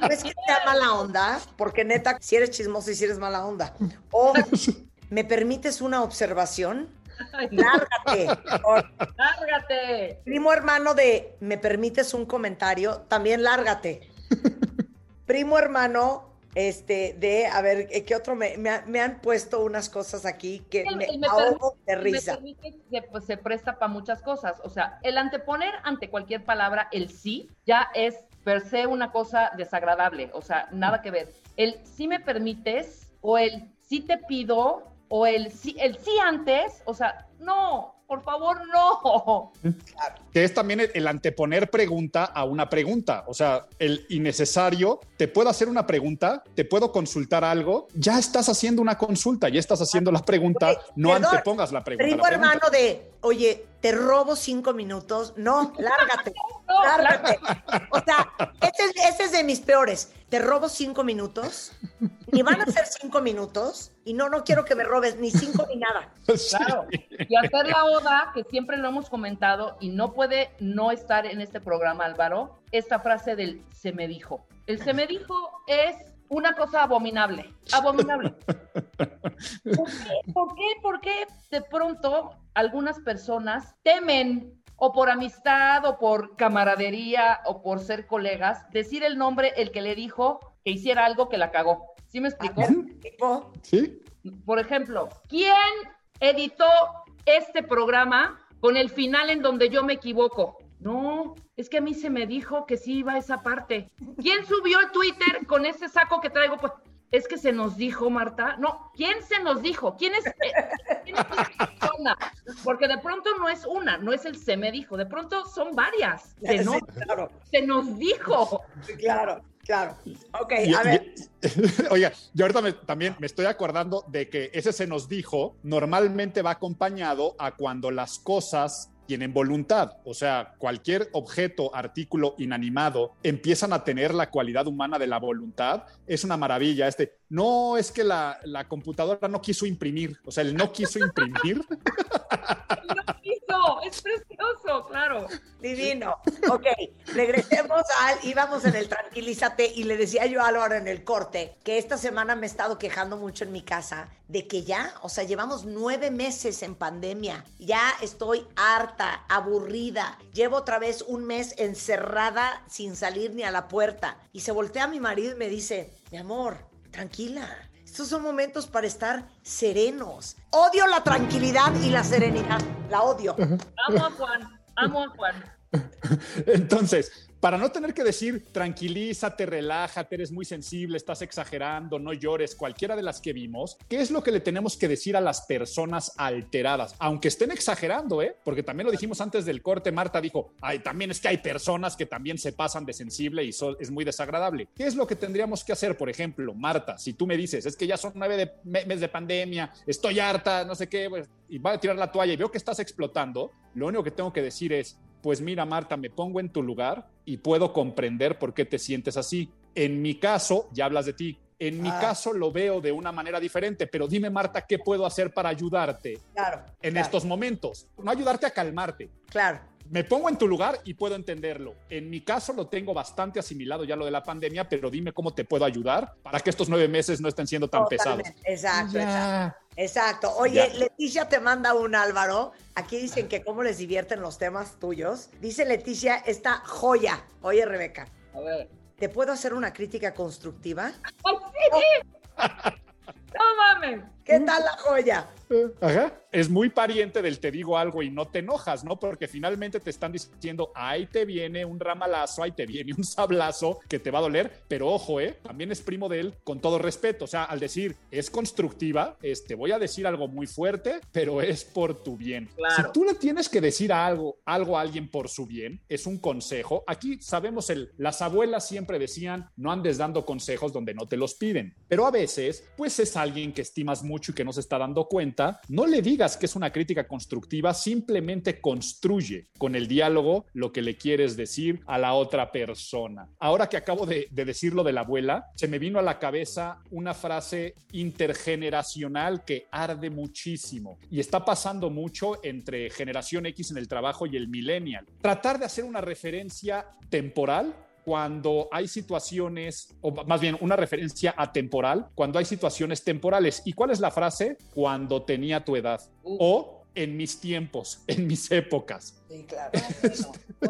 no es que sea mala onda, porque neta, si eres chismosa y si eres mala onda. O, (laughs) ¿me permites una observación? Lárgate. ¡Lárgate! primo hermano de, ¿me permites un comentario? También lárgate. (laughs) Primo hermano, este, de, a ver, ¿qué otro? Me, me ha- me han puesto unas cosas aquí que El- me el me ahogo de Me risa. permite que, pues, se presta para muchas cosas. O sea, el anteponer ante cualquier palabra el sí ya es per se una cosa desagradable. O sea, nada que ver. El sí me permites o el sí te pido o el sí, el sí antes. O sea, no, por favor, no. que es también el, el anteponer pregunta a una pregunta. O sea, el innecesario, te puedo hacer una pregunta, te puedo consultar algo, ya estás haciendo una consulta, ya estás haciendo la pregunta, Oye, no perdón, antepongas la pregunta. Primo la pregunta. hermano de, oye, te robo cinco minutos. No, lárgate, (laughs) No, lárgate. O sea, ese es, ese es de mis peores. Te robo cinco minutos, ni van a ser cinco minutos, y no, no quiero que me robes ni cinco ni nada. (laughs) Claro. Y hacer la oda, que siempre lo hemos comentado, y no puede no estar en este programa, Álvaro, esta frase del se me dijo. El se me dijo es una cosa abominable. Abominable. (laughs) ¿Por qué? ¿Por qué? ¿Por qué de pronto algunas personas temen o por amistad o por camaradería o por ser colegas, decir el nombre el que le dijo que hiciera algo que la cagó? ¿Sí me explicó? Por ejemplo, ¿quién editó este programa con el final en donde yo me equivoco? No, es que a mí se me dijo que sí iba esa parte. ¿Quién subió el Twitter con ese saco que traigo? Pues es que se nos dijo, Marta. No, ¿quién se nos dijo? ¿Quién es, eh, quién es esa persona? Porque de pronto no es una, no es el se me dijo, de pronto son varias. Se nos, sí, claro, se nos dijo. claro, claro. Ok, Y- a ver. (laughs) y- Oiga, yo ahorita me- también me estoy acordando de que ese se nos dijo, normalmente va acompañado a cuando las cosas tienen voluntad, o sea, cualquier objeto, artículo inanimado empiezan a tener la cualidad humana de la voluntad, es una maravilla. Este, no es que la, la computadora no quiso imprimir, o sea, el no quiso imprimir, (laughs) (laughs) No quiso, es precioso, claro. Divino. Ok, regresemos al. Íbamos en el tranquilízate y le decía yo a Álvaro en el corte que esta semana me he estado quejando mucho en mi casa de que ya, o sea, llevamos nueve meses en pandemia. Ya estoy harta, aburrida. Llevo otra vez un mes encerrada sin salir ni a la puerta. Y se voltea a mi marido y me dice: Mi amor, tranquila. Estos son momentos para estar serenos. Odio la tranquilidad y la serenidad. La odio. Amo a Juan, amo a Juan. (laughs) Entonces, para no tener que decir tranquilízate, relájate, eres muy sensible, estás exagerando, no llores, cualquiera de las que vimos, ¿qué es lo que le tenemos que decir a las personas alteradas? Aunque estén exagerando, ¿eh? Porque también lo dijimos antes del corte, Marta dijo, ay, también es que hay personas que también se pasan de sensible y es muy desagradable. ¿Qué es lo que tendríamos que hacer? Por ejemplo, Marta, si tú me dices, es que ya son nueve de, meses de pandemia, estoy harta, no sé qué, pues, y va a tirar la toalla y veo que estás explotando, lo único que tengo que decir es, pues mira Marta, me pongo en tu lugar y puedo comprender por qué te sientes así. En mi caso, ya hablas de ti, en mi ah. caso lo veo de una manera diferente, pero dime Marta, ¿qué puedo hacer para ayudarte claro, en estos momentos? No ayudarte a calmarte. Claro me pongo en tu lugar y puedo entenderlo. En mi caso lo tengo bastante asimilado ya lo de la pandemia, pero dime cómo te puedo ayudar para que estos nueve meses no estén siendo tan pesados. Exacto, exacto. Oye, Leticia te manda un Álvaro. Aquí dicen que cómo les divierten los temas tuyos. Dice Leticia, esta joya. Oye, Rebeca. A ver. ¿Te puedo hacer una crítica constructiva? (laughs) ¡No mames! ¿Qué tal la joya? Ajá. Es muy pariente del te digo algo y no te enojas, ¿no? Porque finalmente te están diciendo, ahí te viene un ramalazo, ahí te viene un sablazo que te va a doler, pero ojo, ¿eh? También es primo de él con todo respeto. O sea, al decir es constructiva, este, voy a decir algo muy fuerte, pero es por tu bien. Si tú le tienes que decir algo, algo a alguien por su bien, es un consejo. Aquí sabemos el, las abuelas siempre decían, no andes dando consejos donde no te los piden, pero a veces, pues es alguien que estimas mucho y que no se está dando cuenta, no le digas que es una crítica constructiva, simplemente construye con el diálogo lo que le quieres decir a la otra persona. Ahora que acabo de, de decir lo de la abuela, se me vino a la cabeza una frase intergeneracional que arde muchísimo y está pasando mucho entre generación X en el trabajo y el millennial. Tratar de hacer una referencia temporal cuando hay situaciones, o más bien una referencia atemporal, cuando hay situaciones temporales. ¿Y cuál es la frase? Cuando tenía tu edad. O en mis tiempos, en mis épocas. Sí, claro.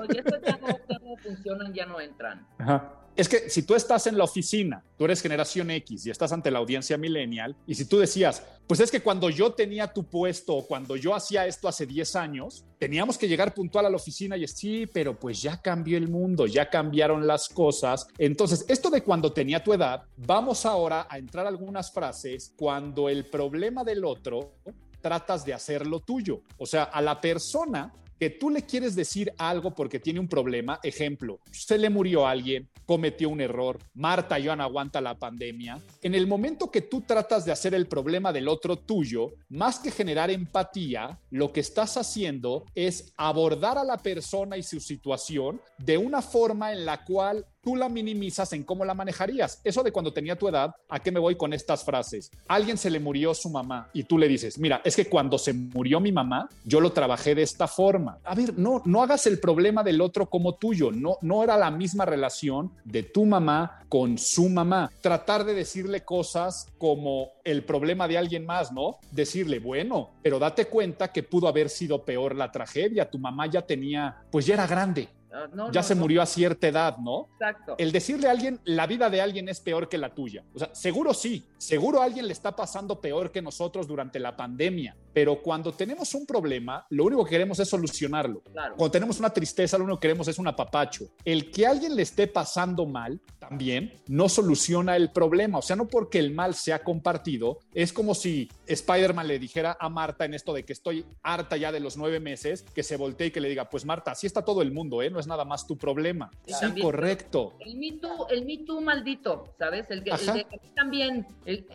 Oye, ya no, funcionan, ya no entran. Ajá es que si tú estás en la oficina, tú eres generación X y estás ante la audiencia millennial, y si tú decías, pues es que cuando yo tenía tu puesto o cuando yo hacía esto hace 10 años, teníamos que llegar puntual a la oficina y es, sí, pero pues ya cambió el mundo, ya cambiaron las cosas. Entonces, esto de cuando tenía tu edad, vamos ahora a entrar algunas frases cuando el problema del otro tratas de hacerlo tuyo. O sea, a la persona que tú le quieres decir algo porque tiene un problema, ejemplo, se le murió alguien, cometió un error, Marta ya no aguanta la pandemia, en el momento que tú tratas de hacer el problema del otro tuyo, más que generar empatía, lo que estás haciendo es abordar a la persona y su situación de una forma en la cual tú la minimizas en cómo la manejarías. Eso de cuando tenía tu edad, ¿a qué me voy con estas frases? alguien se le murió su mamá y tú le dices, mira, es que cuando se murió mi mamá, yo lo trabajé de esta forma. A ver, no, no hagas el problema del otro como tuyo. No, no era la misma relación de tu mamá con su mamá. Tratar de decirle cosas como el problema de alguien más, ¿no? Decirle, bueno, pero date cuenta que pudo haber sido peor la tragedia. Tu mamá ya tenía, pues ya era grande Ah, ya se murió a cierta edad, ¿no? Exacto. El decirle a alguien, la vida de alguien es peor que la tuya. O sea, seguro sí, seguro a alguien le está pasando peor que nosotros durante la pandemia, pero cuando tenemos un problema, lo único que queremos es solucionarlo. Cuando tenemos una tristeza, lo único que queremos es un apapacho. El que a alguien le esté pasando mal, también, no soluciona el problema. O sea, no porque el mal se ha compartido, es como si Spider-Man le dijera a Marta en esto de que estoy harta ya de los nueve meses, que se voltee y que le diga, pues Marta, así está todo el mundo, ¿eh? No es nada más tu problema. Sí, correcto. El me too, el me too maldito, ¿sabes? El, el de que también, el,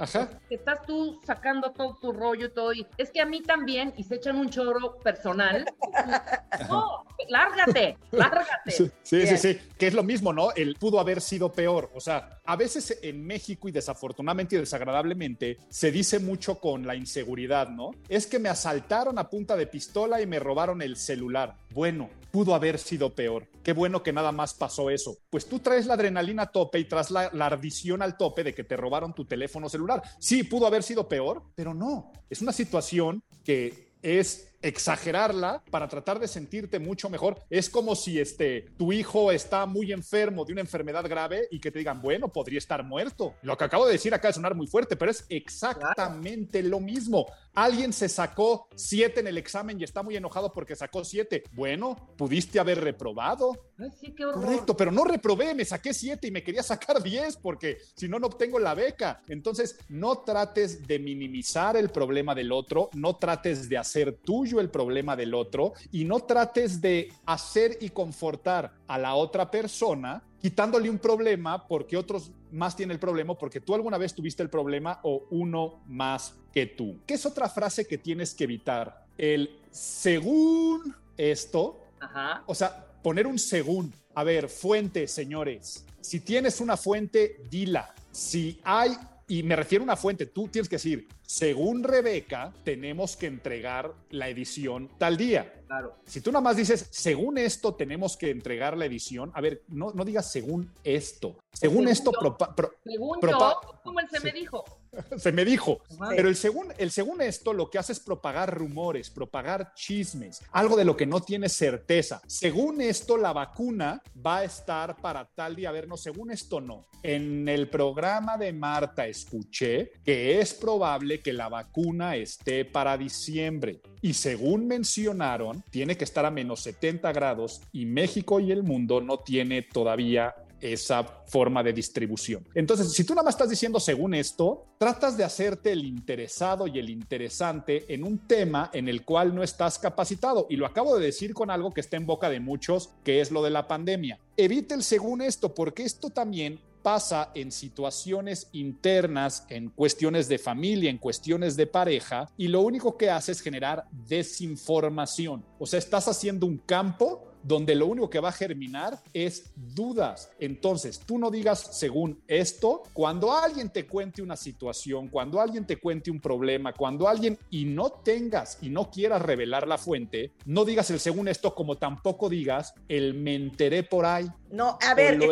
que estás tú sacando todo tu rollo y todo, y es que a mí también, y se echan un choro personal. (laughs) no, lárgate, lárgate. Sí, sí, sí, que es lo mismo, ¿no? El pudo haber sido peor. O sea, a veces en México y desafortunadamente y desagradablemente se dice mucho con la inseguridad, ¿no? Es que me asaltaron a punta de pistola y me robaron el celular. Bueno, pudo haber sido peor. Qué bueno que nada más pasó eso. Pues tú traes la adrenalina a tope y traes la, la ardición al tope de que te robaron tu teléfono celular. Sí, pudo haber sido peor, pero no. Es una situación que es exagerarla para tratar de sentirte mucho mejor. Es como si este, tu hijo está muy enfermo de una enfermedad grave y que te digan, bueno, podría estar muerto. Lo que acabo de decir acaba de sonar muy fuerte, pero es exactamente lo mismo. Alguien se sacó siete en el examen y está muy enojado porque sacó siete. Bueno, pudiste haber reprobado. Ay, sí, qué. Correcto, pero no reprobé, me saqué siete y me quería sacar 10 porque si no, no obtengo la beca. Entonces, no trates de minimizar el problema del otro, no trates de hacer tuyo el problema del otro y no trates de hacer y confortar a la otra persona quitándole un problema porque otros más tienen el problema porque tú alguna vez tuviste el problema o uno más que tú. ¿Qué es otra frase que tienes que evitar? El según esto, Ajá. o sea, poner un según. A ver, fuente, señores. Si tienes una fuente, dila. Si hay, y me refiero a una fuente, tú tienes que decir, según Rebeca, tenemos que entregar la edición tal día. Claro. Si tú nada más dices, según esto, tenemos que entregar la edición, a ver, no, no digas según esto. Según, Según esto, yo. propa- pro- Según Propa- yo, como él se me dijo. (laughs) se me dijo. Pero el según, el según esto lo que hace es propagar rumores, propagar chismes, algo de lo que no tiene certeza. Según esto, la vacuna va a estar para tal día. A ver, no, según esto no. En el programa de Marta escuché que es probable que la vacuna esté para diciembre. Y según mencionaron, tiene que estar a menos 70 grados y México y el mundo no tiene todavía esa forma de distribución. Entonces, si tú nada más estás diciendo según esto, tratas de hacerte el interesado y el interesante en un tema en el cual no estás capacitado. Y lo acabo de decir con algo que está en boca de muchos, que es lo de la pandemia. Evite el según esto, porque esto también pasa en situaciones internas, en cuestiones de familia, en cuestiones de pareja, y lo único que hace es generar desinformación. O sea, estás haciendo un campo donde lo único que va a germinar es dudas. Entonces, tú no digas según esto, cuando alguien te cuente una situación, cuando alguien te cuente un problema, cuando alguien y no tengas y no quieras revelar la fuente, no digas el según esto como tampoco digas el me enteré por ahí. No, a ver, lo.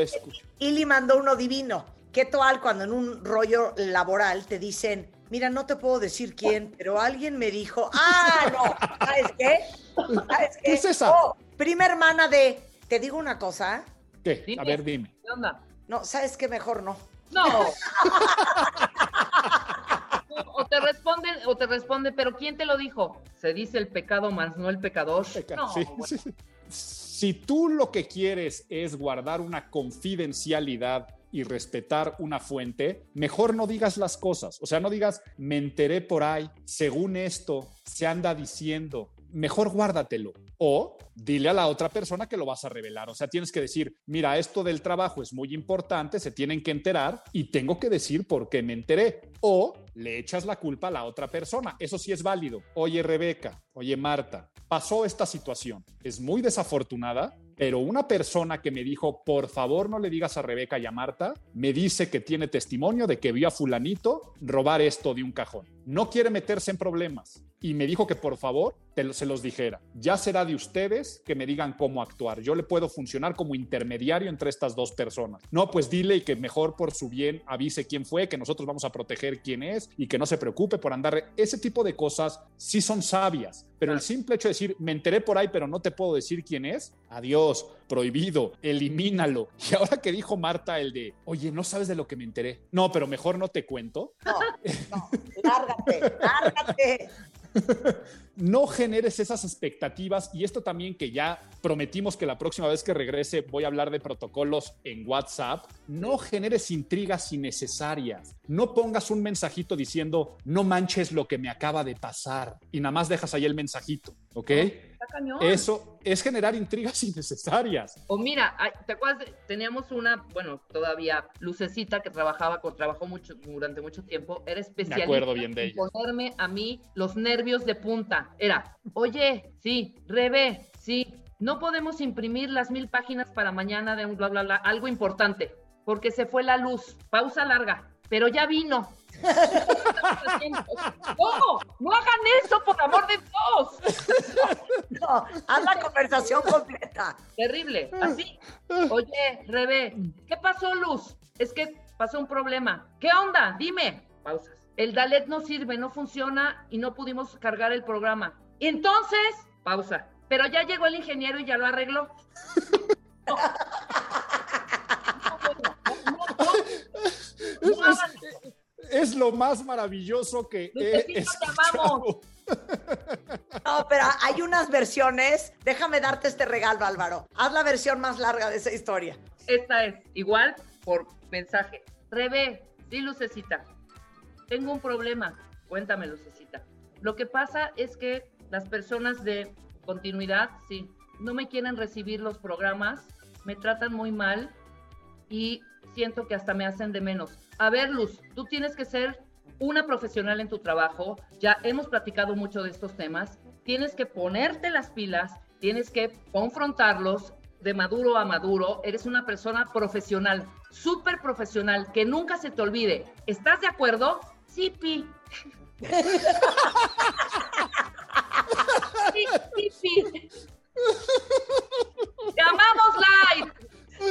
Ili mandó uno divino. ¿Qué tal cuando en un rollo laboral te dicen, mira, no te puedo decir quién, pero alguien me dijo, ah, no, ¿sabes qué? ¿Sabes qué? ¿Qué es esa? Oh, prima hermana de, te digo una cosa, ¿Qué? Dime. A ver, dime. ¿Qué onda? no, ¿sabes qué? Mejor no. No. (laughs) o te responde, o te responde, pero ¿quién te lo dijo? Se dice el pecado más no el pecador. No, Sí, bueno. sí, sí. Si tú lo que quieres es guardar una confidencialidad y respetar una fuente, mejor no digas las cosas. O sea, no digas, me enteré por ahí, según esto, se anda diciendo. Mejor guárdatelo. O dile a la otra persona que lo vas a revelar. O sea, tienes que decir, mira, esto del trabajo es muy importante, se tienen que enterar y tengo que decir por qué me enteré. O le echas la culpa a la otra persona. Eso sí es válido. Oye, Rebeca, oye, Marta, pasó esta situación. Es muy desafortunada, pero una persona que me dijo, por favor no le digas a Rebeca y a Marta, me dice que tiene testimonio de que vio a fulanito robar esto de un cajón. No quiere meterse en problemas. Y me dijo que por favor te se los dijera. Ya será de ustedes que me digan cómo actuar. Yo le puedo funcionar como intermediario entre estas dos personas. No, pues dile y que mejor por su bien avise quién fue, que nosotros vamos a proteger quién es y que no se preocupe por andar. Ese tipo de cosas sí son sabias, pero el simple hecho de decir, me enteré por ahí, pero no te puedo decir quién es, adiós, prohibido, elimínalo. Y ahora que dijo Marta el de, oye, no sabes de lo que me enteré. No, pero mejor no te cuento. No, no, lárgate, lárgate. (laughs) no generes esas expectativas y esto también que ya prometimos que la próxima vez que regrese voy a hablar de protocolos en WhatsApp, no generes intrigas innecesarias, no pongas un mensajito diciendo no manches lo que me acaba de pasar y nada más dejas ahí el mensajito, ¿ok? Eso es generar intrigas (laughs) innecesarias. O mira, ¿te acuerdas? teníamos una, bueno, todavía Lucecita que trabajaba, con, trabajó mucho, durante mucho tiempo, era especialista acuerdo bien de en ella. ponerme a mí los nervios de punta. Era, oye, sí, Rebe, sí, no podemos imprimir las mil páginas para mañana de un bla, bla, bla, algo importante, porque se fue la luz, pausa larga, pero ya vino. (laughs) No, no hagan eso, por amor de Dios. No, haz la conversación completa. Terrible, así. Oye, Rebe, ¿qué pasó, Luz? Es que pasó un problema. ¿Qué onda? Dime. Pausas. El Dalet no sirve, no funciona y no pudimos cargar el programa. Entonces, pausa. Pero ya llegó el ingeniero y ya lo arregló. No. Es lo más maravilloso que he. No, pero hay unas versiones. Déjame darte este regalo, Álvaro. Haz la versión más larga de esa historia. Esta es igual por mensaje. Rebe, sí, Lucecita. Tengo un problema. Cuéntame, Lucecita. Lo que pasa es que las personas de continuidad, sí, no me quieren recibir los programas, me tratan muy mal y siento que hasta me hacen de menos. A ver, Luz, tú tienes que ser una profesional en tu trabajo. Ya hemos platicado mucho de estos temas. Tienes que ponerte las pilas, tienes que confrontarlos de maduro a maduro. Eres una persona profesional, súper profesional, que nunca se te olvide. ¿Estás de acuerdo? (laughs) Sí, Pi. Sí, sí, Pi. ¡Te amamos, Light!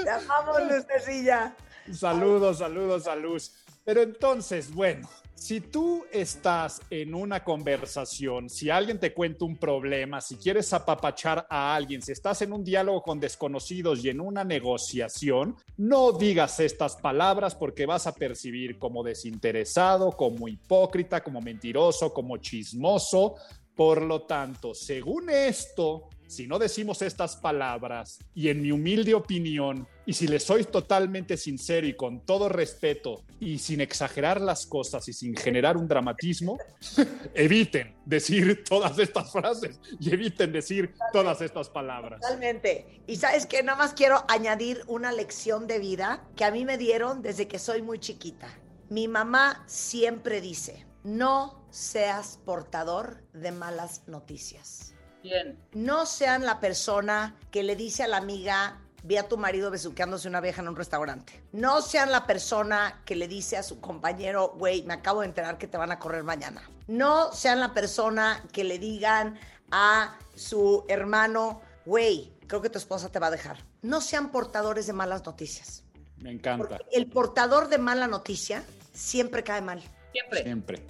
Te amamos, Lucecilla. Saludos, saludos a Luz. Pero entonces, bueno, si tú estás en una conversación, si alguien te cuenta un problema, si quieres apapachar a alguien, si estás en un diálogo con desconocidos y en una negociación, no digas estas palabras porque vas a percibir como desinteresado, como hipócrita, como mentiroso, como chismoso. Por lo tanto, según esto, si no decimos estas palabras, y en mi humilde opinión, y si les soy totalmente sincero y con todo respeto, y sin exagerar las cosas y sin generar un dramatismo, (laughs) eviten decir todas estas frases y eviten decir todas estas palabras. Totalmente. Y sabes que nada más quiero añadir una lección de vida que a mí me dieron desde que soy muy chiquita. Mi mamá siempre dice, no seas portador de malas noticias. Bien. No sean la persona que le dice a la amiga, vi a tu marido besuqueándose una vieja en un restaurante. No sean la persona que le dice a su compañero, güey, me acabo de enterar que te van a correr mañana. No sean la persona que le digan a su hermano, güey, creo que tu esposa te va a dejar. No sean portadores de malas noticias. Me encanta. Porque el portador de mala noticia siempre cae mal. Siempre. Siempre.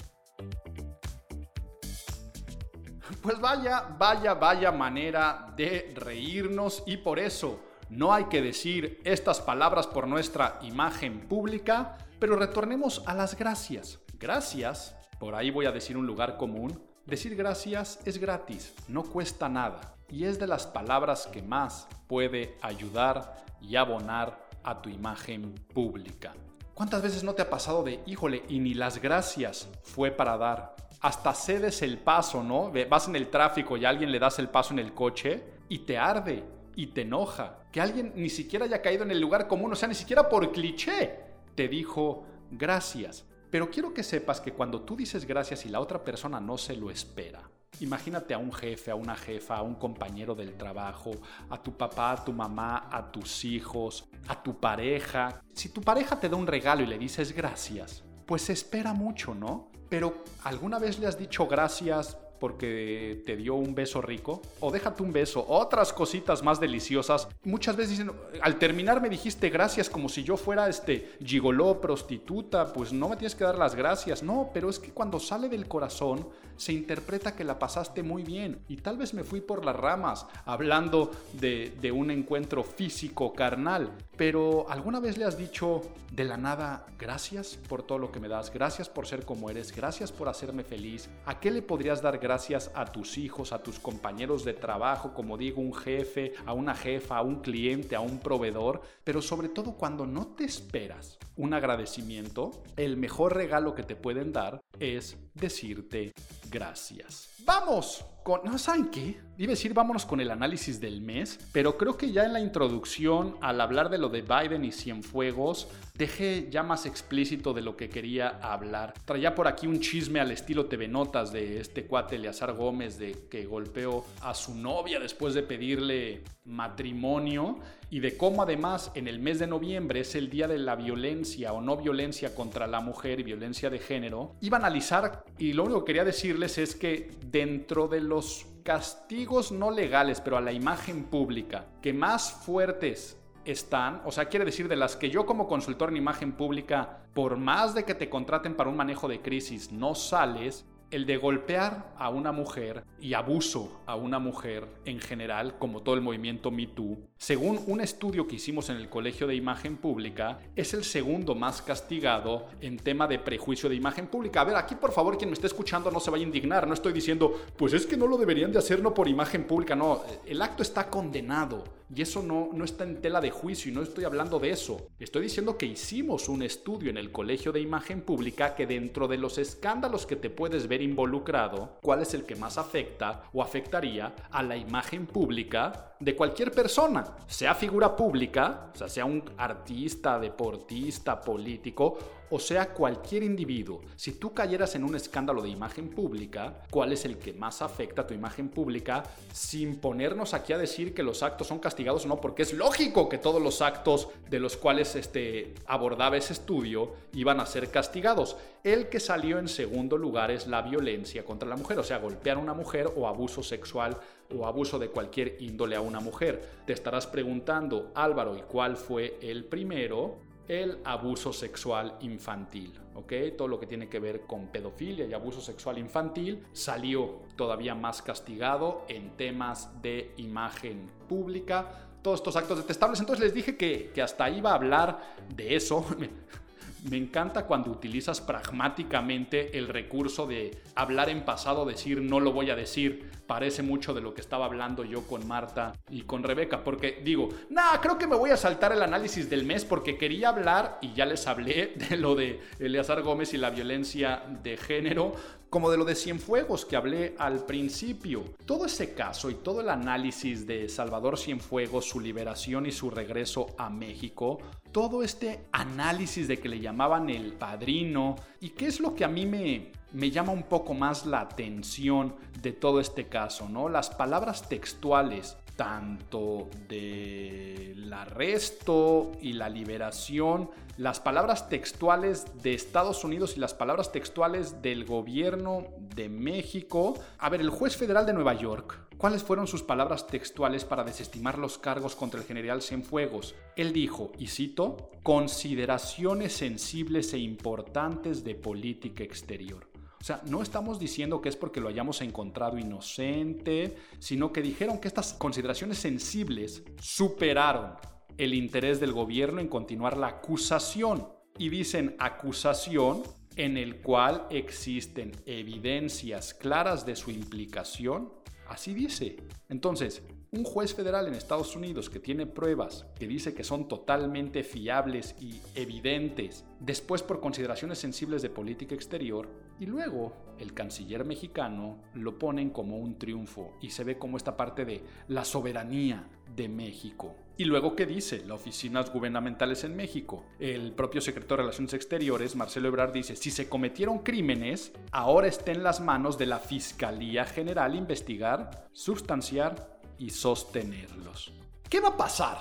Pues vaya, vaya, vaya manera de reírnos y por eso no hay que decir estas palabras por nuestra imagen pública, pero retornemos a las gracias. Gracias, por ahí voy a decir un lugar común, decir gracias es gratis, no cuesta nada y es de las palabras que más puede ayudar y abonar a tu imagen pública. ¿Cuántas veces no te ha pasado de, híjole, y ni las gracias fue para dar? Hasta cedes el paso, ¿no? Vas en el tráfico y a alguien le das el paso en el coche y te arde y te enoja. Que alguien ni siquiera haya caído en el lugar común, o sea, ni siquiera por cliché, te dijo gracias. Pero quiero que sepas que cuando tú dices gracias y la otra persona no se lo espera, Imagínate a un jefe, a una jefa, a un compañero del trabajo, a tu papá, a tu mamá, a tus hijos, a tu pareja. Si tu pareja te da un regalo y le dices gracias, pues espera mucho, ¿no? Pero ¿alguna vez le has dicho gracias porque te dio un beso rico? O déjate un beso, otras cositas más deliciosas. Muchas veces dicen, al terminar me dijiste gracias como si yo fuera este gigoló, prostituta, pues no me tienes que dar las gracias. No, pero es que cuando sale del corazón se interpreta que la pasaste muy bien. Y tal vez me fui por las ramas hablando de, un encuentro físico, carnal. Pero ¿alguna vez le has dicho de la nada gracias por todo lo que me das? Gracias por ser como eres, gracias por hacerme feliz. ¿A qué le podrías dar gracias a tus hijos, a tus compañeros de trabajo, como digo, un jefe, a una jefa, a un cliente, a un proveedor? Pero sobre todo cuando no te esperas un agradecimiento, el mejor regalo que te pueden dar es decirte gracias. Vamos con... ¿No saben qué? Iba a decir vámonos con el análisis del mes, pero creo que ya en la introducción, al hablar de lo de Biden y Cienfuegos, dejé ya más explícito de lo que quería hablar. Traía por aquí un chisme al estilo TV Notas de este cuate Eleazar Gómez de que golpeó a su novia después de pedirle matrimonio y de cómo además en el mes de noviembre es el día de la violencia o no violencia contra la mujer y violencia de género. Iba a analizar y lo único que quería decirles es que dentro de los castigos no legales, pero a la imagen pública, que más fuertes están, o sea, quiere decir de las que yo como consultor en imagen pública, por más de que te contraten para un manejo de crisis, no sales, el de golpear a una mujer y abuso a una mujer en general, como todo el movimiento Me Too, según un estudio que hicimos en el Colegio de Imagen Pública, es el segundo más castigado en tema de prejuicio de imagen pública. A ver, aquí por favor quien me esté escuchando no se vaya a indignar, no estoy diciendo, pues es que no lo deberían de hacer no por imagen pública, no, el acto está condenado y eso no, no está en tela de juicio y no estoy hablando de eso. Estoy diciendo que hicimos un estudio en el Colegio de Imagen Pública que dentro de los escándalos que te puedes ver involucrado, ¿cuál es el que más afecta o afectaría a la imagen pública de cualquier persona? Sea figura pública, sea un artista, deportista, político, o sea cualquier individuo. Si tú cayeras en un escándalo de imagen pública, ¿cuál es el que más afecta a tu imagen pública? Sin ponernos aquí a decir que los actos son castigados o no, porque es lógico que todos los actos de los cuales este, abordaba ese estudio iban a ser castigados. El que salió en segundo lugar es la violencia contra la mujer, o sea, golpear a una mujer o abuso sexual o abuso de cualquier índole a una mujer. Te estarás preguntando, Álvaro, ¿y cuál fue el primero? El abuso sexual infantil, ¿ok? Todo lo que tiene que ver con pedofilia y abuso sexual infantil salió todavía más castigado en temas de imagen pública, todos estos actos detestables. Entonces les dije que, que hasta iba a hablar de eso. (laughs) Me encanta cuando utilizas pragmáticamente el recurso de hablar en pasado, decir no lo voy a decir. Parece mucho de lo que estaba hablando yo con Marta y con Rebeca, porque digo, nah, creo que me voy a saltar el análisis del mes porque quería hablar, y ya les hablé (laughs) de lo de Eleazar Gómez y la violencia de género, como de lo de Cienfuegos que hablé al principio. Todo ese caso y todo el análisis de Salvador Cienfuegos, su liberación y su regreso a México, todo este análisis de que le llamaban el padrino y qué es lo que a mí me, me llama un poco más la atención de todo este caso, ¿no? Las palabras textuales tanto del arresto y la liberación, las palabras textuales de Estados Unidos y las palabras textuales del gobierno de México. A ver, el juez federal de Nueva York, ¿cuáles fueron sus palabras textuales para desestimar los cargos contra el general Cienfuegos? Él dijo, y cito, consideraciones sensibles e importantes de política exterior. O sea, no estamos diciendo que es porque lo hayamos encontrado inocente, sino que dijeron que estas consideraciones sensibles superaron el interés del gobierno en continuar la acusación. Y dicen acusación en el cual existen evidencias claras de su implicación. Así dice. Entonces, un juez federal en Estados Unidos que tiene pruebas que dice que son totalmente fiables y evidentes, después por consideraciones sensibles de política exterior, y luego el canciller mexicano lo ponen como un triunfo y se ve como esta parte de la soberanía de México. Y luego, ¿qué dice? Las oficinas gubernamentales en México. El propio secretario de Relaciones Exteriores, Marcelo Ebrard, dice, si se cometieron crímenes, ahora está en las manos de la Fiscalía General investigar, sustanciar y sostenerlos. ¿Qué va a pasar?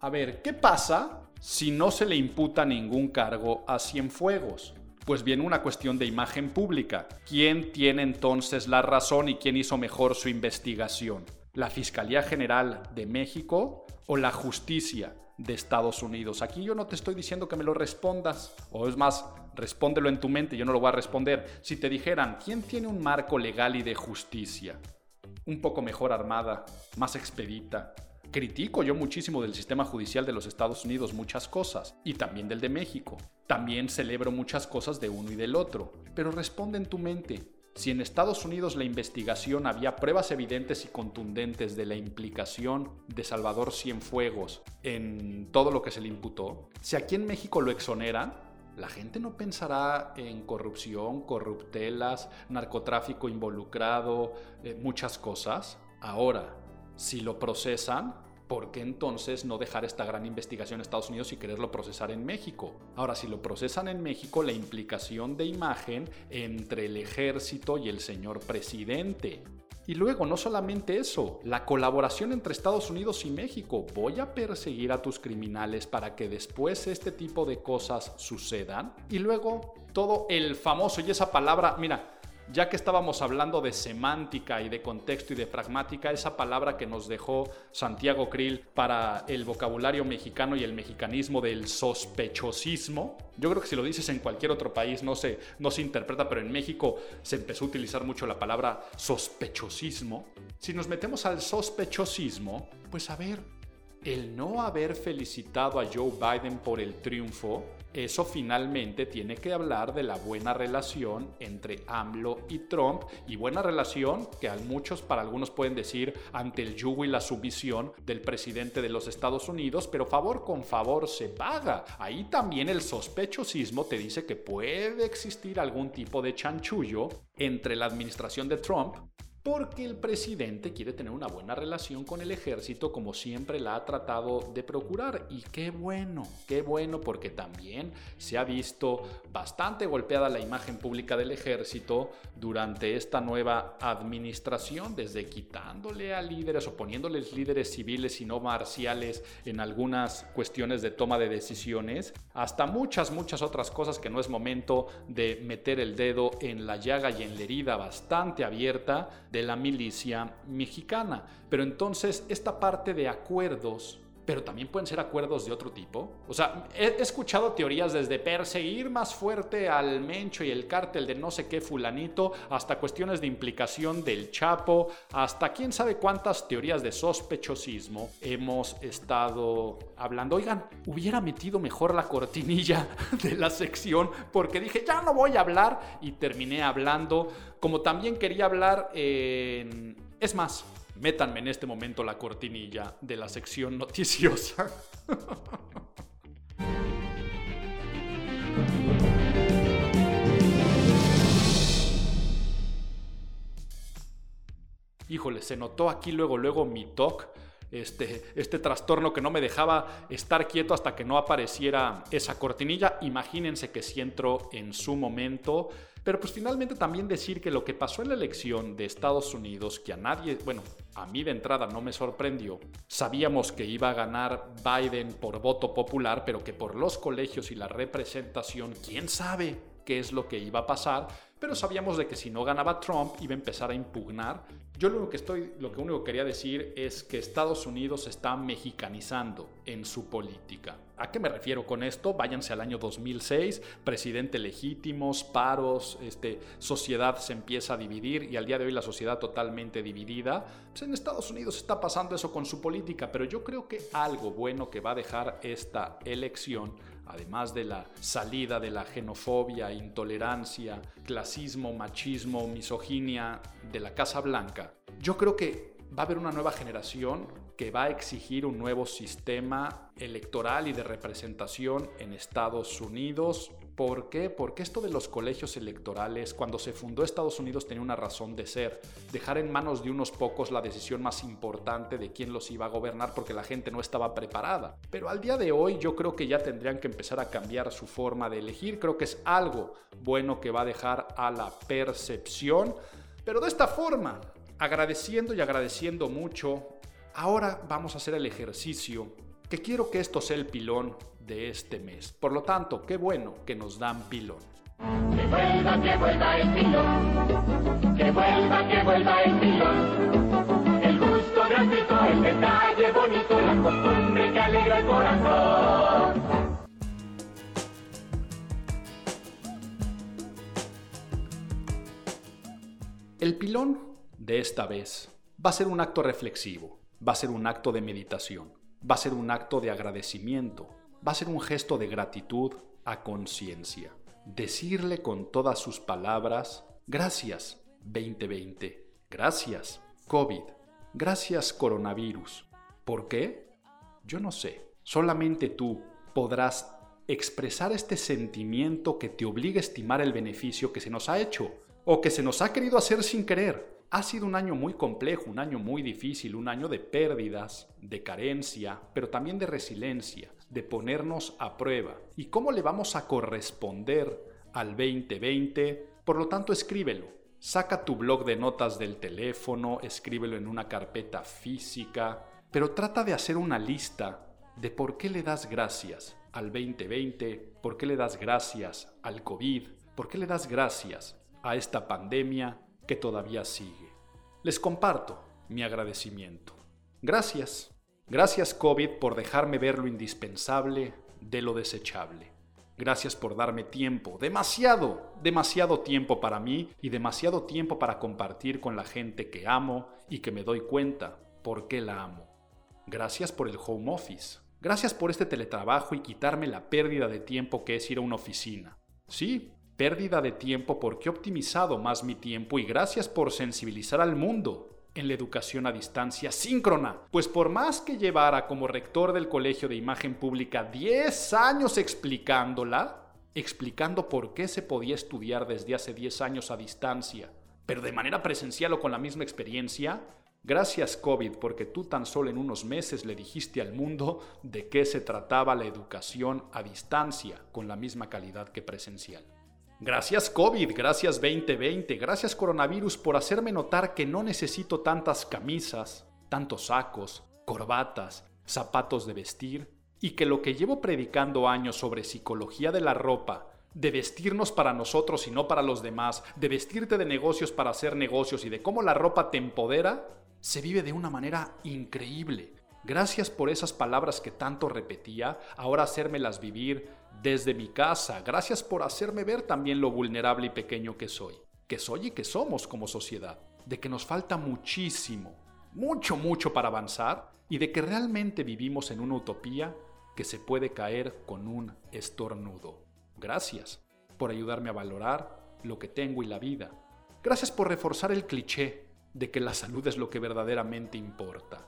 A ver, ¿qué pasa si no se le imputa ningún cargo a Cienfuegos? Pues viene una cuestión de imagen pública. ¿Quién tiene entonces la razón y quién hizo mejor su investigación? ¿La Fiscalía General de México o la Justicia de Estados Unidos? Aquí yo no te estoy diciendo que me lo respondas, o es más, respóndelo en tu mente, yo no lo voy a responder. Si te dijeran, ¿quién tiene un marco legal y de justicia? Un poco mejor armada, más expedita, critico yo muchísimo del sistema judicial de los Estados Unidos muchas cosas, y también del de México. También celebro muchas cosas de uno y del otro. Pero responde en tu mente, si en Estados Unidos la investigación había pruebas evidentes y contundentes de la implicación de Salvador Cienfuegos en todo lo que se le imputó, si aquí en México lo exoneran, la gente no pensará en corrupción, corruptelas, narcotráfico involucrado, eh, muchas cosas. Ahora, si lo procesan, ¿por qué entonces no dejar esta gran investigación en Estados Unidos y quererlo procesar en México? Ahora, si lo procesan en México, la implicación de imagen entre el ejército y el señor presidente. Y luego, no solamente eso, la colaboración entre Estados Unidos y México. Voy a perseguir a tus criminales para que después este tipo de cosas sucedan. Y luego, todo el famoso y esa palabra, mira, ya que estábamos hablando de semántica y de contexto y de pragmática, esa palabra que nos dejó Santiago Krill para el vocabulario mexicano y el mexicanismo del sospechosismo, yo creo que si lo dices en cualquier otro país no se, no se interpreta, pero en México se empezó a utilizar mucho la palabra sospechosismo. Si nos metemos al sospechosismo, pues a ver, el no haber felicitado a Joe Biden por el triunfo, eso finalmente tiene que hablar de la buena relación entre AMLO y Trump y buena relación que a muchos, para algunos pueden decir ante el yugo y la sumisión del presidente de los Estados Unidos, pero favor con favor se paga. Ahí también el sospechosismo te dice que puede existir algún tipo de chanchullo entre la administración de Trump porque el presidente quiere tener una buena relación con el ejército como siempre la ha tratado de procurar. Y qué bueno, qué bueno, porque también se ha visto bastante golpeada la imagen pública del ejército durante esta nueva administración, desde quitándole a líderes o poniéndoles líderes civiles y no marciales en algunas cuestiones de toma de decisiones, hasta muchas, muchas otras cosas que no es momento de meter el dedo en la llaga y en la herida bastante abierta de la milicia mexicana. Pero entonces esta parte de acuerdos pero también pueden ser acuerdos de otro tipo. O sea, he, escuchado teorías desde perseguir más fuerte al Mencho y el cártel de no sé qué fulanito, hasta cuestiones de implicación del Chapo, hasta quién sabe cuántas teorías de sospechosismo hemos estado hablando. Oigan, hubiera metido mejor la cortinilla (laughs) de la sección porque dije, ya no voy a hablar y terminé hablando, como también quería hablar en... Es más, Métanme en este momento la cortinilla de la sección noticiosa. (laughs) Híjole, se notó aquí luego, luego mi TOC, este, este trastorno que no me dejaba estar quieto hasta que no apareciera esa cortinilla. Imagínense que si entro en su momento. Pero pues finalmente también decir que lo que pasó en la elección de Estados Unidos, que a nadie, bueno, a mí de entrada no me sorprendió, sabíamos que iba a ganar Biden por voto popular, pero que por los colegios y la representación, quién sabe qué es lo que iba a pasar, pero sabíamos de que si no ganaba Trump iba a empezar a impugnar. Yo lo que estoy, lo que único que quería decir es que Estados Unidos está mexicanizando en su política. ¿A qué me refiero con esto? Váyanse al año 2006, presidente legítimos, paros, este, sociedad se empieza a dividir y al día de hoy la sociedad totalmente dividida. Pues en Estados Unidos está pasando eso con su política, pero yo creo que algo bueno que va a dejar esta elección además de la salida de la xenofobia, intolerancia, clasismo, machismo, misoginia de la Casa Blanca, yo creo que va a haber una nueva generación que va a exigir un nuevo sistema electoral y de representación en Estados Unidos ¿Por qué? Porque esto de los colegios electorales, cuando se fundó Estados Unidos tenía una razón de ser, dejar en manos de unos pocos la decisión más importante de quién los iba a gobernar porque la gente no estaba preparada. Pero al día de hoy yo creo que ya tendrían que empezar a cambiar su forma de elegir, creo que es algo bueno que va a dejar a la percepción, pero de esta forma, agradeciendo y agradeciendo mucho, ahora vamos a hacer el ejercicio que quiero que esto sea el pilón de este mes. Por lo tanto, qué bueno que nos dan pilón. Que vuelva, que vuelva el pilón. Que vuelva, que vuelva el pilón. El gusto gratuito, el detalle bonito, la costumbre que alegra el corazón. El pilón de esta vez va a ser un acto reflexivo, va a ser un acto de meditación, va a ser un acto de agradecimiento, va a ser un gesto de gratitud a conciencia. Decirle con todas sus palabras, gracias 2020, gracias COVID, gracias coronavirus. ¿Por qué? Yo no sé. Solamente tú podrás expresar este sentimiento que te obliga a estimar el beneficio que se nos ha hecho o que se nos ha querido hacer sin querer. Ha sido un año muy complejo, un año muy difícil, un año de pérdidas, de carencia, pero también de resiliencia de ponernos a prueba. ¿Y cómo le vamos a corresponder al 2020? Por lo tanto, escríbelo. Saca tu blog de notas del teléfono, escríbelo en una carpeta física, pero trata de hacer una lista de por qué le das gracias al 2020, por qué le das gracias al COVID, por qué le das gracias a esta pandemia que todavía sigue. Les comparto mi agradecimiento. Gracias. Gracias COVID por dejarme ver lo indispensable de lo desechable. Gracias por darme tiempo, demasiado, demasiado tiempo para mí y demasiado tiempo para compartir con la gente que amo y que me doy cuenta por qué la amo. Gracias por el home office. Gracias por este teletrabajo y quitarme la pérdida de tiempo que es ir a una oficina. Sí, pérdida de tiempo porque he optimizado más mi tiempo y gracias por sensibilizar al mundo en la educación a distancia síncrona, pues por más que llevara como rector del Colegio de Imagen Pública 10 años explicándola, explicando por qué se podía estudiar desde hace 10 años a distancia, pero de manera presencial o con la misma experiencia, gracias COVID porque tú tan solo en unos meses le dijiste al mundo de qué se trataba la educación a distancia con la misma calidad que presencial. Gracias COVID, gracias 2020, gracias coronavirus por hacerme notar que no necesito tantas camisas, tantos sacos, corbatas, zapatos de vestir, y que lo que llevo predicando años sobre psicología de la ropa, de vestirnos para nosotros y no para los demás, de vestirte de negocios para hacer negocios y de cómo la ropa te empodera, se vive de una manera increíble. Gracias por esas palabras que tanto repetía, ahora hacérmelas vivir desde mi casa. Gracias por hacerme ver también lo vulnerable y pequeño que soy, que soy y que somos como sociedad, de que nos falta muchísimo, mucho, mucho para avanzar y de que realmente vivimos en una utopía que se puede caer con un estornudo. Gracias por ayudarme a valorar lo que tengo y la vida. Gracias por reforzar el cliché de que la salud es lo que verdaderamente importa.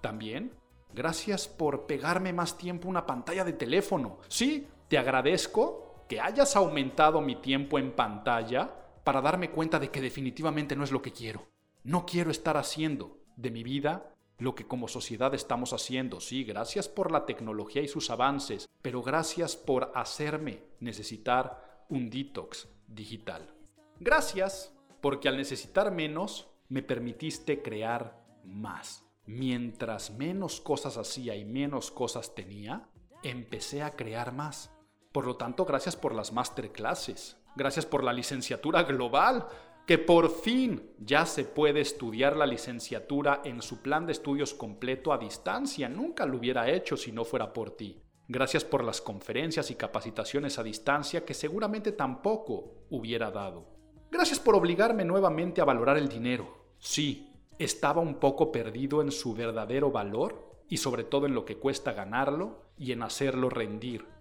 También, gracias por pegarme más tiempo una pantalla de teléfono. Sí, te agradezco que hayas aumentado mi tiempo en pantalla para darme cuenta de que definitivamente no es lo que quiero. No quiero estar haciendo de mi vida lo que como sociedad estamos haciendo. Sí, gracias por la tecnología y sus avances, pero gracias por hacerme necesitar un detox digital. Gracias porque al necesitar menos me permitiste crear más mientras menos cosas hacía y menos cosas tenía, empecé a crear más. Por lo tanto, gracias por las masterclasses, gracias por la licenciatura global, que por fin ya se puede estudiar la licenciatura en su plan de estudios completo a distancia. Nunca lo hubiera hecho si no fuera por ti. Gracias por las conferencias y capacitaciones a distancia que seguramente tampoco hubiera dado. Gracias por obligarme nuevamente a valorar el dinero. Sí, estaba un poco perdido en su verdadero valor y sobre todo en lo que cuesta ganarlo y en hacerlo rendir.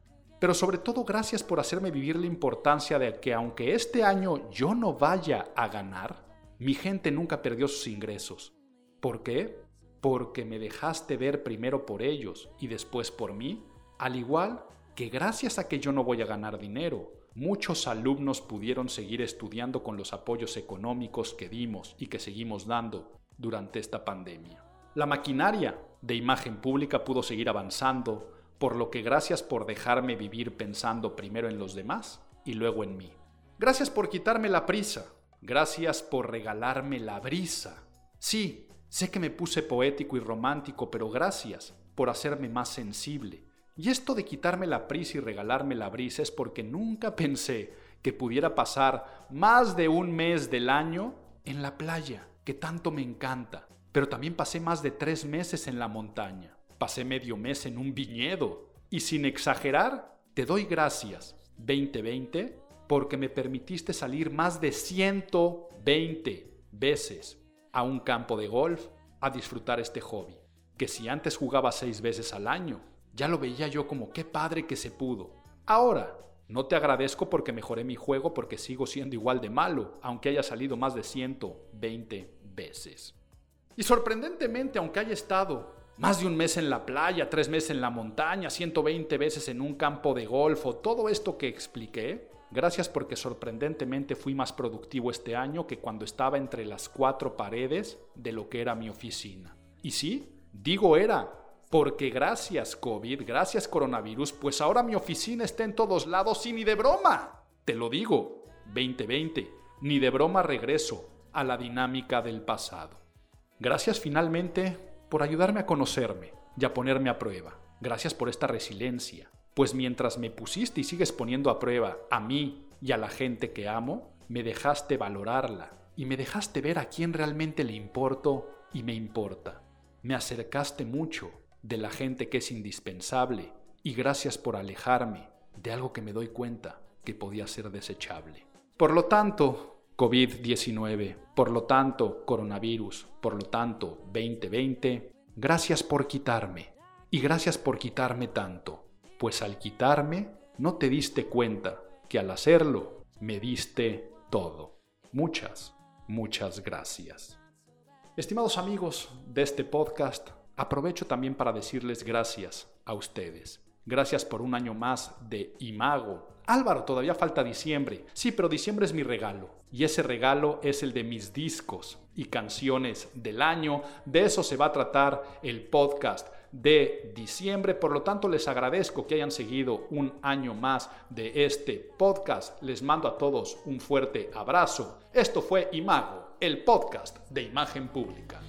Pero sobre todo gracias por hacerme vivir la importancia de que aunque este año yo no vaya a ganar, mi gente nunca perdió sus ingresos. ¿Por qué? Porque me dejaste ver primero por ellos y después por mí, al igual que gracias a que yo no voy a ganar dinero, muchos alumnos pudieron seguir estudiando con los apoyos económicos que dimos y que seguimos dando durante esta pandemia. La maquinaria de imagen pública pudo seguir avanzando, por lo que gracias por dejarme vivir pensando primero en los demás y luego en mí. Gracias por quitarme la prisa. Gracias por regalarme la brisa. Sí, sé que me puse poético y romántico, pero gracias por hacerme más sensible. Y esto de quitarme la prisa y regalarme la brisa es porque nunca pensé que pudiera pasar más de un mes del año en la playa que tanto me encanta, pero también pasé más de tres meses en la montaña, pasé medio mes en un viñedo, y sin exagerar, te doy gracias, 2020, porque me permitiste salir más de 120 veces a un campo de golf a disfrutar este hobby, que si antes jugaba seis veces al año, ya lo veía yo como qué padre que se pudo. Ahora, no te agradezco porque mejoré mi juego porque sigo siendo igual de malo, aunque haya salido más de 120 veces. Y sorprendentemente, aunque haya estado más de un mes en la playa, tres meses en la montaña, 120 veces en un campo de golf todo esto que expliqué, gracias porque sorprendentemente fui más productivo este año que cuando estaba entre las cuatro paredes de lo que era mi oficina. Y sí, digo era, porque gracias COVID, gracias coronavirus, pues ahora mi oficina está en todos lados y ni de broma. Te lo digo, 2020, ni de broma regreso a la dinámica del pasado. Gracias finalmente por ayudarme a conocerme y a ponerme a prueba. Gracias por esta resiliencia, pues mientras me pusiste y sigues poniendo a prueba a mí y a la gente que amo, me dejaste valorarla y me dejaste ver a quién realmente le importo y me importa. Me acercaste mucho de la gente que es indispensable y gracias por alejarme de algo que me doy cuenta que podía ser desechable. Por lo tanto, COVID-19, por lo tanto, coronavirus, por lo tanto, 2020, gracias por quitarme y gracias por quitarme tanto, pues al quitarme no te diste cuenta que al hacerlo me diste todo. Muchas, muchas gracias. Estimados amigos de este podcast, aprovecho también para decirles gracias a ustedes. Gracias por un año más de Imago. Álvaro, todavía falta diciembre. Sí, pero diciembre es mi regalo. Y ese regalo es el de mis discos y canciones del año. De eso se va a tratar el podcast de diciembre. Por lo tanto, les agradezco que hayan seguido un año más de este podcast. Les mando a todos un fuerte abrazo. Esto fue Imago el podcast de imagen pública.